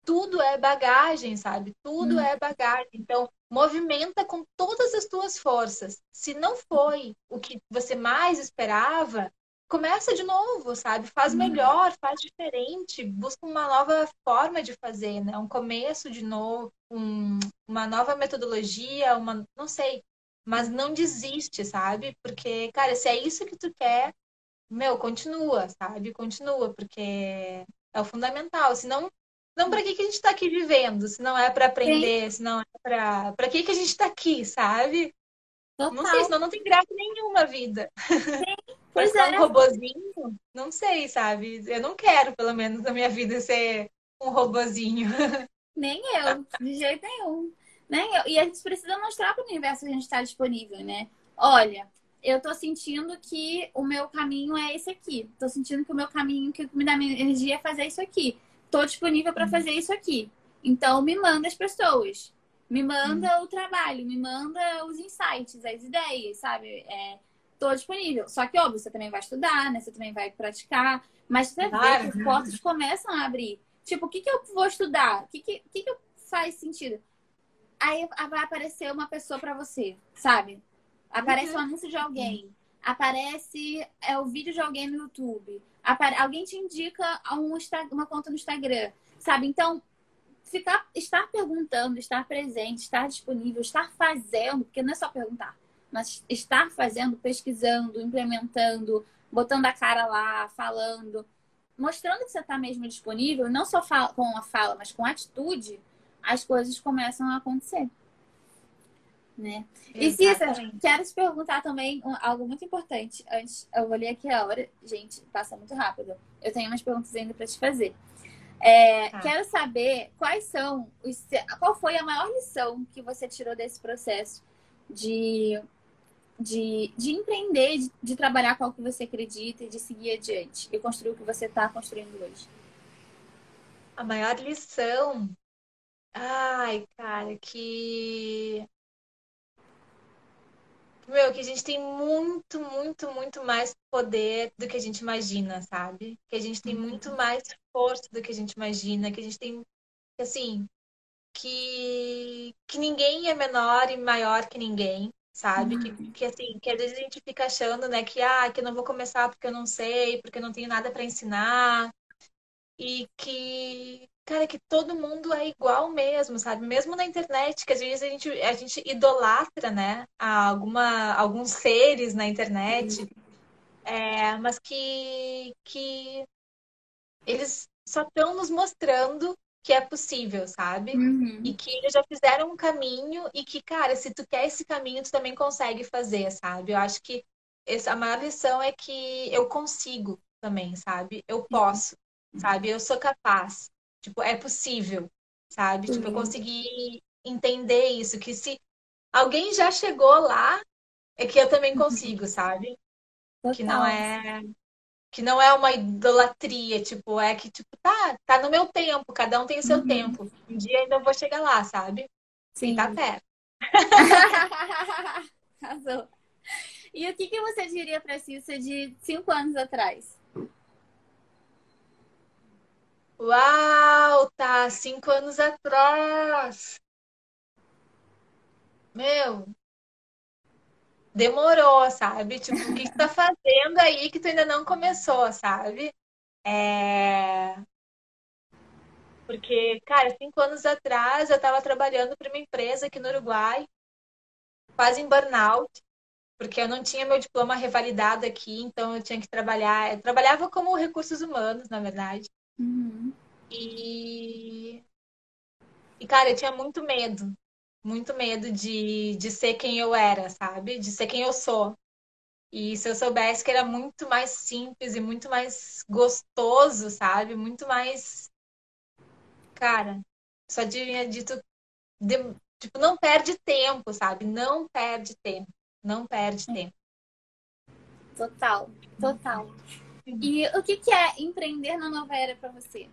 tudo é bagagem, sabe? Tudo hum. é bagagem. Então, movimenta com todas as tuas forças. Se não foi o que você mais esperava, começa de novo, sabe? Faz hum. melhor, faz diferente, busca uma nova forma de fazer, né? Um começo de novo, um, uma nova metodologia, uma, não sei, mas não desiste, sabe? Porque, cara, se é isso que tu quer, meu, continua, sabe? Continua, porque é o fundamental. Senão, não, para que, que a gente está aqui vivendo? Se não é para aprender, Sim. se não é para. Para que, que a gente está aqui, sabe? Total. Não sei, senão não tem graça nenhuma vida. Sim. Pois é. um robozinho, não sei, sabe? Eu não quero, pelo menos, na minha vida ser um robozinho. Nem eu, de jeito nenhum. Nem eu. E a gente precisa mostrar para o universo que a gente está disponível, né? Olha, eu tô sentindo que o meu caminho é esse aqui. Tô sentindo que o meu caminho que me dá energia é fazer isso aqui tô disponível para uhum. fazer isso aqui. Então, me manda as pessoas. Me manda uhum. o trabalho, me manda os insights, as ideias, sabe? É, tô disponível. Só que, óbvio, você também vai estudar, né? Você também vai praticar. Mas você claro. vê que as portas começam a abrir. Tipo, o que, que eu vou estudar? O que, que, que, que faz sentido? Aí vai aparecer uma pessoa para você, sabe? Aparece uhum. um anúncio de alguém. Aparece é, o vídeo de alguém no YouTube alguém te indica um, uma conta no Instagram, sabe? Então, ficar, estar perguntando, estar presente, estar disponível, estar fazendo, porque não é só perguntar, mas estar fazendo, pesquisando, implementando, botando a cara lá, falando, mostrando que você está mesmo disponível, não só com a fala, mas com a atitude, as coisas começam a acontecer né? E Cícera, quero te perguntar também algo muito importante. Antes, eu vou ler aqui a hora. Gente, passa muito rápido. Eu tenho umas perguntas ainda para te fazer. É, tá. Quero saber quais são os, qual foi a maior lição que você tirou desse processo de, de, de empreender, de, de trabalhar com o que você acredita e de seguir adiante e construir o que você está construindo hoje. A maior lição, ai, cara, que meu, que a gente tem muito, muito, muito mais poder do que a gente imagina, sabe? Que a gente tem muito uhum. mais força do que a gente imagina, que a gente tem, assim, que, que ninguém é menor e maior que ninguém, sabe? Uhum. Que, que assim, que às vezes a gente fica achando, né, que ah, que eu não vou começar porque eu não sei, porque eu não tenho nada para ensinar. E que, cara, que todo mundo é igual mesmo, sabe? Mesmo na internet, que às vezes a gente, a gente idolatra, né, alguma, alguns seres na internet, uhum. é, mas que, que eles só estão nos mostrando que é possível, sabe? Uhum. E que eles já fizeram um caminho e que, cara, se tu quer esse caminho, tu também consegue fazer, sabe? Eu acho que essa, a maior lição é que eu consigo também, sabe? Eu posso, uhum. sabe? Eu sou capaz. Tipo, é possível, sabe? Uhum. Tipo, eu uhum. consegui entender isso, que se alguém já chegou lá, é que eu também consigo, sabe? Total. Que não é que não é uma idolatria, tipo, é que, tipo, tá, tá no meu tempo, cada um tem o seu uhum. tempo. Um dia ainda vou chegar lá, sabe? Sim. E tá perto. Arrasou. E o que, que você diria pra Cissa de cinco anos atrás? Uau, tá, cinco anos atrás. Meu, demorou, sabe? Tipo, o que você tá fazendo aí que tu ainda não começou, sabe? É... Porque, cara, cinco anos atrás eu estava trabalhando para uma empresa aqui no Uruguai, quase em burnout, porque eu não tinha meu diploma revalidado aqui, então eu tinha que trabalhar. Eu trabalhava como recursos humanos, na verdade. Uhum. E... e, cara, eu tinha muito medo muito medo de, de ser quem eu era, sabe? De ser quem eu sou. E se eu soubesse que era muito mais simples e muito mais gostoso, sabe? Muito mais. Cara, só tinha dito. De... Tipo, não perde tempo, sabe? Não perde tempo. Não perde tempo. Total, total. E o que, que é empreender na nova era para você?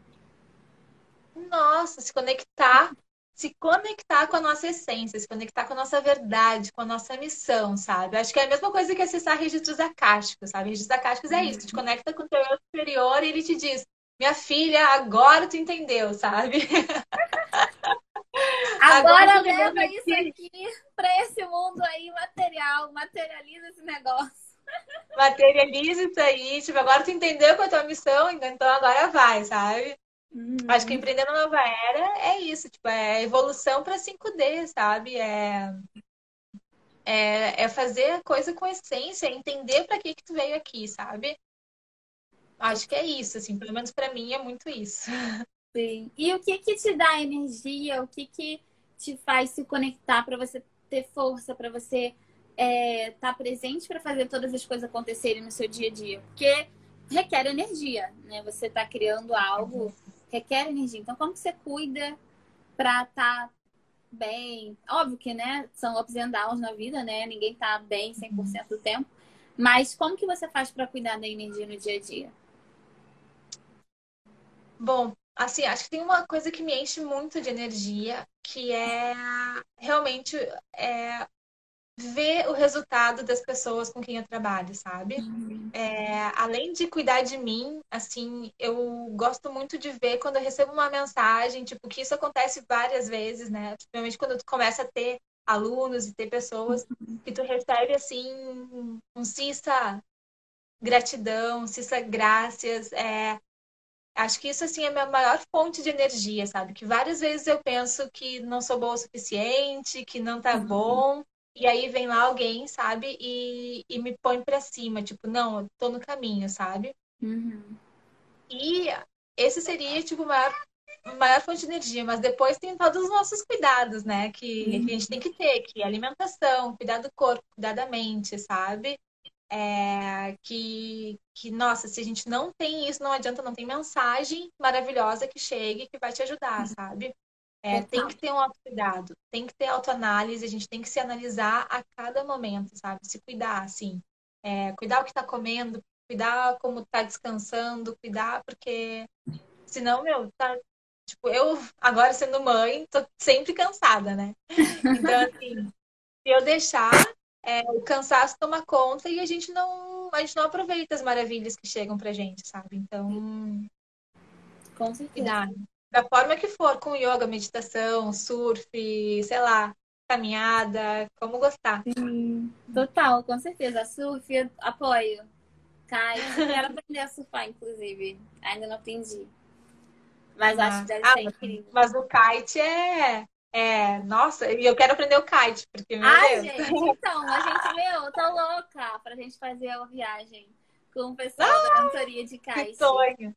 Nossa, se conectar se conectar com a nossa essência, se conectar com a nossa verdade, com a nossa missão, sabe? Acho que é a mesma coisa que acessar registros acásticos, sabe? Registros acásticos é isso, te uhum. conecta com o teu eu superior e ele te diz, minha filha, agora tu entendeu, sabe? Agora, agora leva aqui. isso aqui para esse mundo aí material, materializa esse negócio. Materializa isso aí, tipo, agora tu entendeu qual é a tua missão, então agora vai, sabe? Uhum. Acho que empreender na nova era é isso, tipo, é evolução para 5D, sabe? É, é, é fazer a coisa com essência, entender para que que tu veio aqui, sabe? Acho que é isso, assim, pelo menos para mim é muito isso. Sim. E o que que te dá energia? O que que te faz se conectar para você ter força, para você estar é, tá presente para fazer todas as coisas acontecerem no seu dia a dia? Porque requer energia, né? Você está criando algo requer energia. Então, como você cuida para estar tá bem? Óbvio que, né, são ups and downs na vida, né? Ninguém tá bem 100% do tempo. Mas como que você faz para cuidar da energia no dia a dia? Bom, assim, acho que tem uma coisa que me enche muito de energia, que é realmente é, ver o resultado das pessoas com quem eu trabalho, sabe? Uhum. É, além de cuidar de mim, assim, eu gosto muito de ver quando eu recebo uma mensagem, tipo, que isso acontece várias vezes, né? Principalmente quando tu começa a ter alunos e ter pessoas uhum. que tu recebe, assim, um Cissa, gratidão, Cissa, graças, é... Acho que isso, assim, é a minha maior fonte de energia, sabe? Que várias vezes eu penso que não sou boa o suficiente, que não tá uhum. bom, e aí vem lá alguém, sabe? E, e me põe pra cima, tipo, não, eu tô no caminho, sabe? Uhum. E esse seria, tipo, o maior, maior fonte de energia. Mas depois tem todos os nossos cuidados, né? Que uhum. a gente tem que ter, que é alimentação, cuidar do corpo, cuidar da mente, sabe? É, que, que, nossa, se a gente não tem isso, não adianta, não tem mensagem maravilhosa que chegue que vai te ajudar, uhum. sabe? É, tem que ter um autocuidado, tem que ter autoanálise, a gente tem que se analisar a cada momento, sabe? Se cuidar, assim. É, cuidar o que está comendo, cuidar como está descansando, cuidar, porque senão, meu, tá. Tipo, eu agora sendo mãe, tô sempre cansada, né? Então, assim, se eu deixar, é, o cansaço toma conta e a gente não. A gente não aproveita as maravilhas que chegam pra gente, sabe? Então. Com certeza. Cuidado da forma que for, com yoga, meditação, surf, sei lá, caminhada, como gostar. Sim, total, com certeza. Surf, apoio. Kite, quero aprender a surfar, inclusive. Ainda não aprendi. Mas ah. acho que deve ah, ser incrível. Mas o kite é. É, nossa, e eu quero aprender o kite, porque, meu Ai, Deus. gente, então, a gente, meu, eu tô louca pra gente fazer a viagem com o pessoal ah, da mentoria de kite. Que sonho,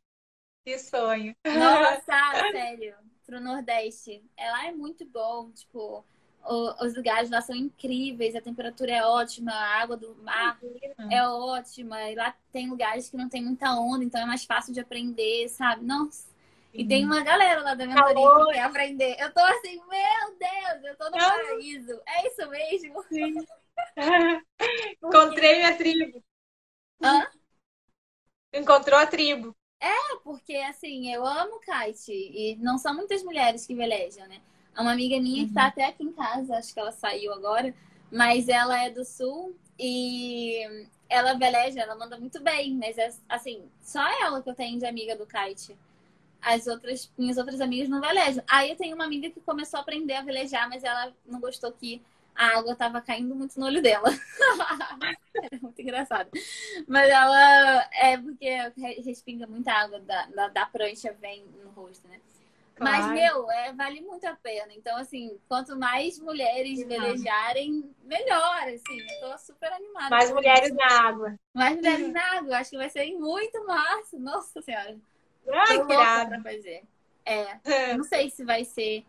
que sonho. Nossa, sério, pro Nordeste. É, lá é muito bom, tipo, os lugares lá são incríveis, a temperatura é ótima, a água do mar é ótima, e lá tem lugares que não tem muita onda, então é mais fácil de aprender, sabe? Nossa. E tem uma galera lá da mentoria que quer aprender. Eu tô assim, meu Deus, eu tô no paraíso. É isso mesmo? Sim. Encontrei minha tribo. Hã? Encontrou a tribo. É, porque assim, eu amo kite. E não são muitas mulheres que velejam, né? Uma amiga minha uhum. que tá até aqui em casa, acho que ela saiu agora, mas ela é do sul e ela veleja, ela manda muito bem, mas é assim, só ela que eu tenho de amiga do kite. As outras, minhas outras amigas não velejam. Aí eu tenho uma amiga que começou a aprender a velejar, mas ela não gostou que a água tava caindo muito no olho dela. Era muito engraçado. Mas ela é porque respinga muita água da, da, da prancha, vem no rosto, né? Mas, meu, é, vale muito a pena. Então, assim, quanto mais mulheres velejarem, melhor, assim. Eu tô super animada. Mais mulheres na água. Mais mulheres na água. Acho que vai ser muito massa. Nossa Senhora. Ai, tô que pra fazer. É. é. Não sei se vai ser...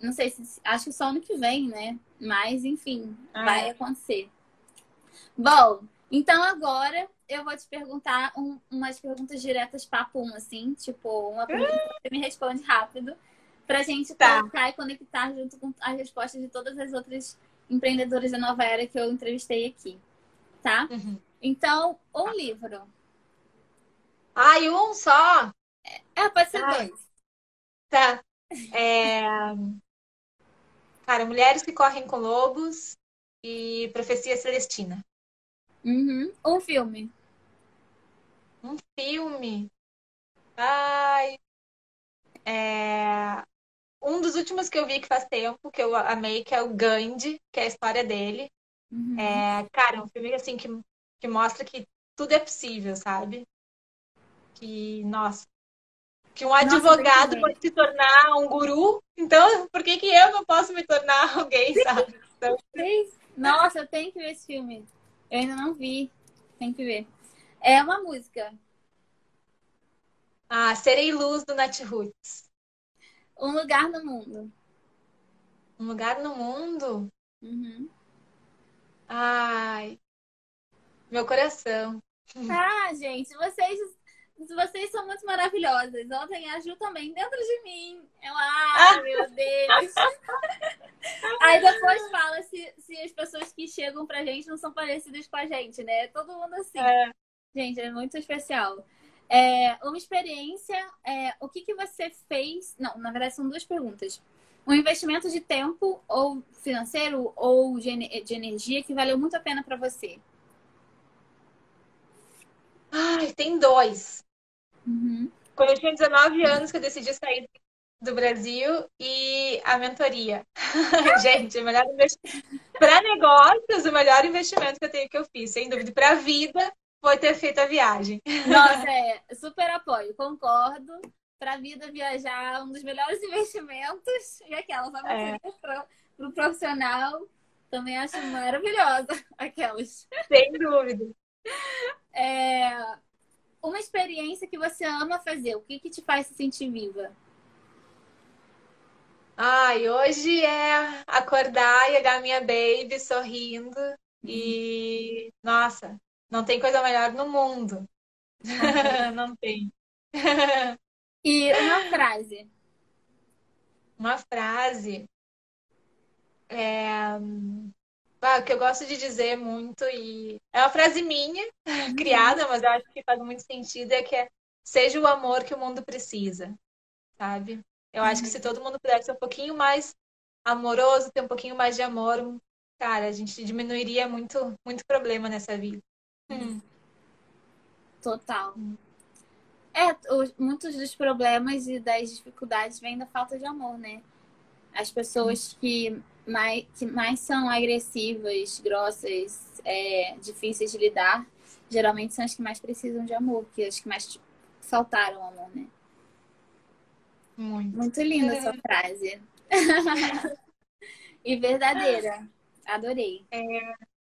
Não sei se... Acho que só ano que vem, né? Mas, enfim, ah, vai é. acontecer. Bom, então agora eu vou te perguntar um, umas perguntas diretas papo um, assim, tipo, uma pergunta que você me responde rápido, pra gente tá. colocar e conectar junto com as respostas de todas as outras empreendedoras da nova era que eu entrevistei aqui, tá? Uhum. Então, um livro. Ai, um só? É, pode ser Ai. dois. Tá. É... Cara, Mulheres que Correm com Lobos e Profecia Celestina. Uhum. Um filme. Um filme. Ai. É... Um dos últimos que eu vi que faz tempo, que eu amei, que é o Gandhi, que é a história dele. Uhum. É, cara, um filme assim que, que mostra que tudo é possível, sabe? Que, nossa, que um advogado nossa, pode se tornar um guru, então por que, que eu não posso me tornar alguém, sabe? Então... Nossa, eu tenho que ver esse filme. Eu ainda não vi. Tem que ver. É uma música. Ah, Serei Luz do Nat Roots. Um lugar no mundo. Um lugar no mundo? Uhum. Ai. Meu coração. Ah, gente, vocês vocês são muito maravilhosas. Ontem a Ju também dentro de mim. Eu, ai, meu Deus. Aí depois fala se, se as pessoas que chegam pra gente não são parecidas com a gente, né? Todo mundo assim. É. Gente, é muito especial. É, uma experiência, é, o que, que você fez? Não, na verdade são duas perguntas. Um investimento de tempo ou financeiro ou de, de energia que valeu muito a pena para você? Ai, tem dois. Uhum. Quando eu tinha 19 anos que eu decidi sair do Brasil e a mentoria. Gente, o melhor investimento. Para negócios, o melhor investimento que eu tenho que eu fiz, sem dúvida. Para a vida, foi ter feito a viagem. Nossa, é super apoio, concordo. Para a vida, viajar um dos melhores investimentos. E aquelas, mentoria é. para o profissional, também acho maravilhosa. Aquelas. Sem dúvida. É, uma experiência que você ama fazer, o que, que te faz se sentir viva? Ai, hoje é acordar e olhar minha baby sorrindo e nossa, não tem coisa melhor no mundo. não tem. e uma frase. Uma frase. É... Ah, que eu gosto de dizer muito, e é uma frase minha, uhum. criada, mas eu acho que faz muito sentido, é que é seja o amor que o mundo precisa, sabe? Eu acho que se uhum. todo mundo pudesse ser um pouquinho mais amoroso, ter um pouquinho mais de amor, cara, a gente diminuiria muito, muito problema nessa vida. Hum. Total. É, os, muitos dos problemas e das dificuldades vêm da falta de amor, né? As pessoas que mais, que mais são agressivas, grossas, é, difíceis de lidar, geralmente são as que mais precisam de amor, que as que mais faltaram amor, né? Muito. Muito linda essa frase. e verdadeira. Adorei. É.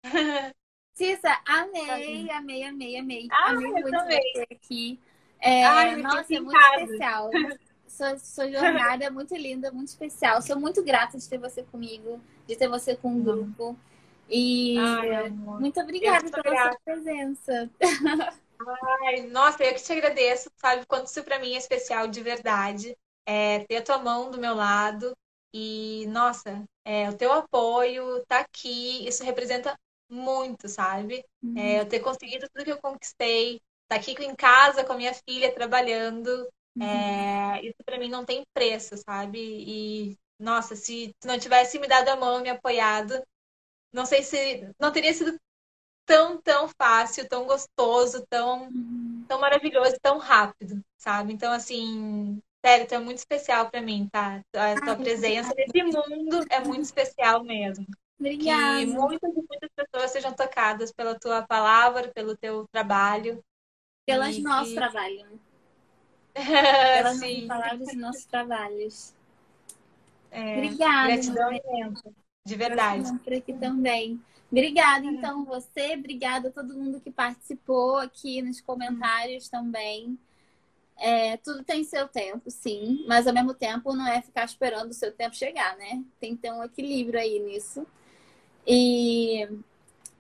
Cissa, amei, amei, amei, amei. Ah, amei muito também. você aqui. É, Ai, nossa, é muito casa. especial. Sua, sua jornada é muito linda, muito especial. Sou muito grata de ter você comigo, de ter você com o grupo. E Ai, muito obrigada pela sua grata. presença. Ai, nossa, eu que te agradeço, sabe? Quanto isso pra mim é especial de verdade. É ter a tua mão do meu lado e, nossa, é, o teu apoio tá aqui, isso representa muito, sabe? É, eu ter conseguido tudo que eu conquistei, tá aqui em casa com a minha filha trabalhando, é, isso pra mim não tem preço, sabe? E, nossa, se não tivesse me dado a mão, me apoiado, não sei se não teria sido tão, tão fácil, tão gostoso, tão, tão maravilhoso, tão rápido, sabe? Então, assim, sério, tu é muito especial pra mim, tá? A tua Ai, presença nesse mundo é muito especial mesmo. Obrigada. Que muitas e muitas pessoas sejam tocadas pela tua palavra, pelo teu trabalho. Pelas e nosso trabalho. Pelas Sim, nossas palavras e nossos trabalhos. é, Obrigada. gratidão imensa, de verdade. Por aqui também. Obrigada, então, você. Obrigada a todo mundo que participou aqui nos comentários também. É, tudo tem seu tempo, sim, mas ao mesmo tempo não é ficar esperando o seu tempo chegar, né? Tem que ter um equilíbrio aí nisso. E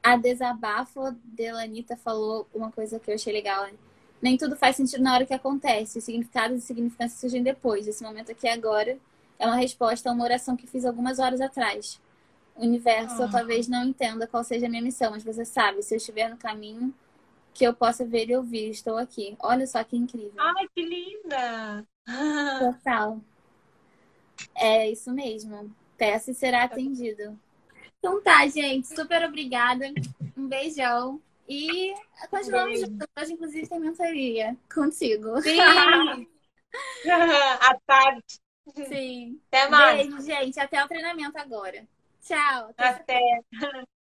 a desabafo de Lanita falou uma coisa que eu achei legal. né? Nem tudo faz sentido na hora que acontece. Os significados e significâncias surgem depois. Esse momento aqui agora é uma resposta a uma oração que fiz algumas horas atrás. O universo Ah. talvez não entenda qual seja a minha missão, mas você sabe, se eu estiver no caminho que eu possa ver e ouvir, estou aqui. Olha só que incrível. Ai, que linda! Total. É isso mesmo. Peça e será atendido. Então tá, gente. Super obrigada. Um beijão. E continuamos juntos. Hoje, inclusive, tem mentoria contigo. Sim! À tarde. Sim. Até mais. Beijo, gente. Até o treinamento agora. Tchau. Até Até.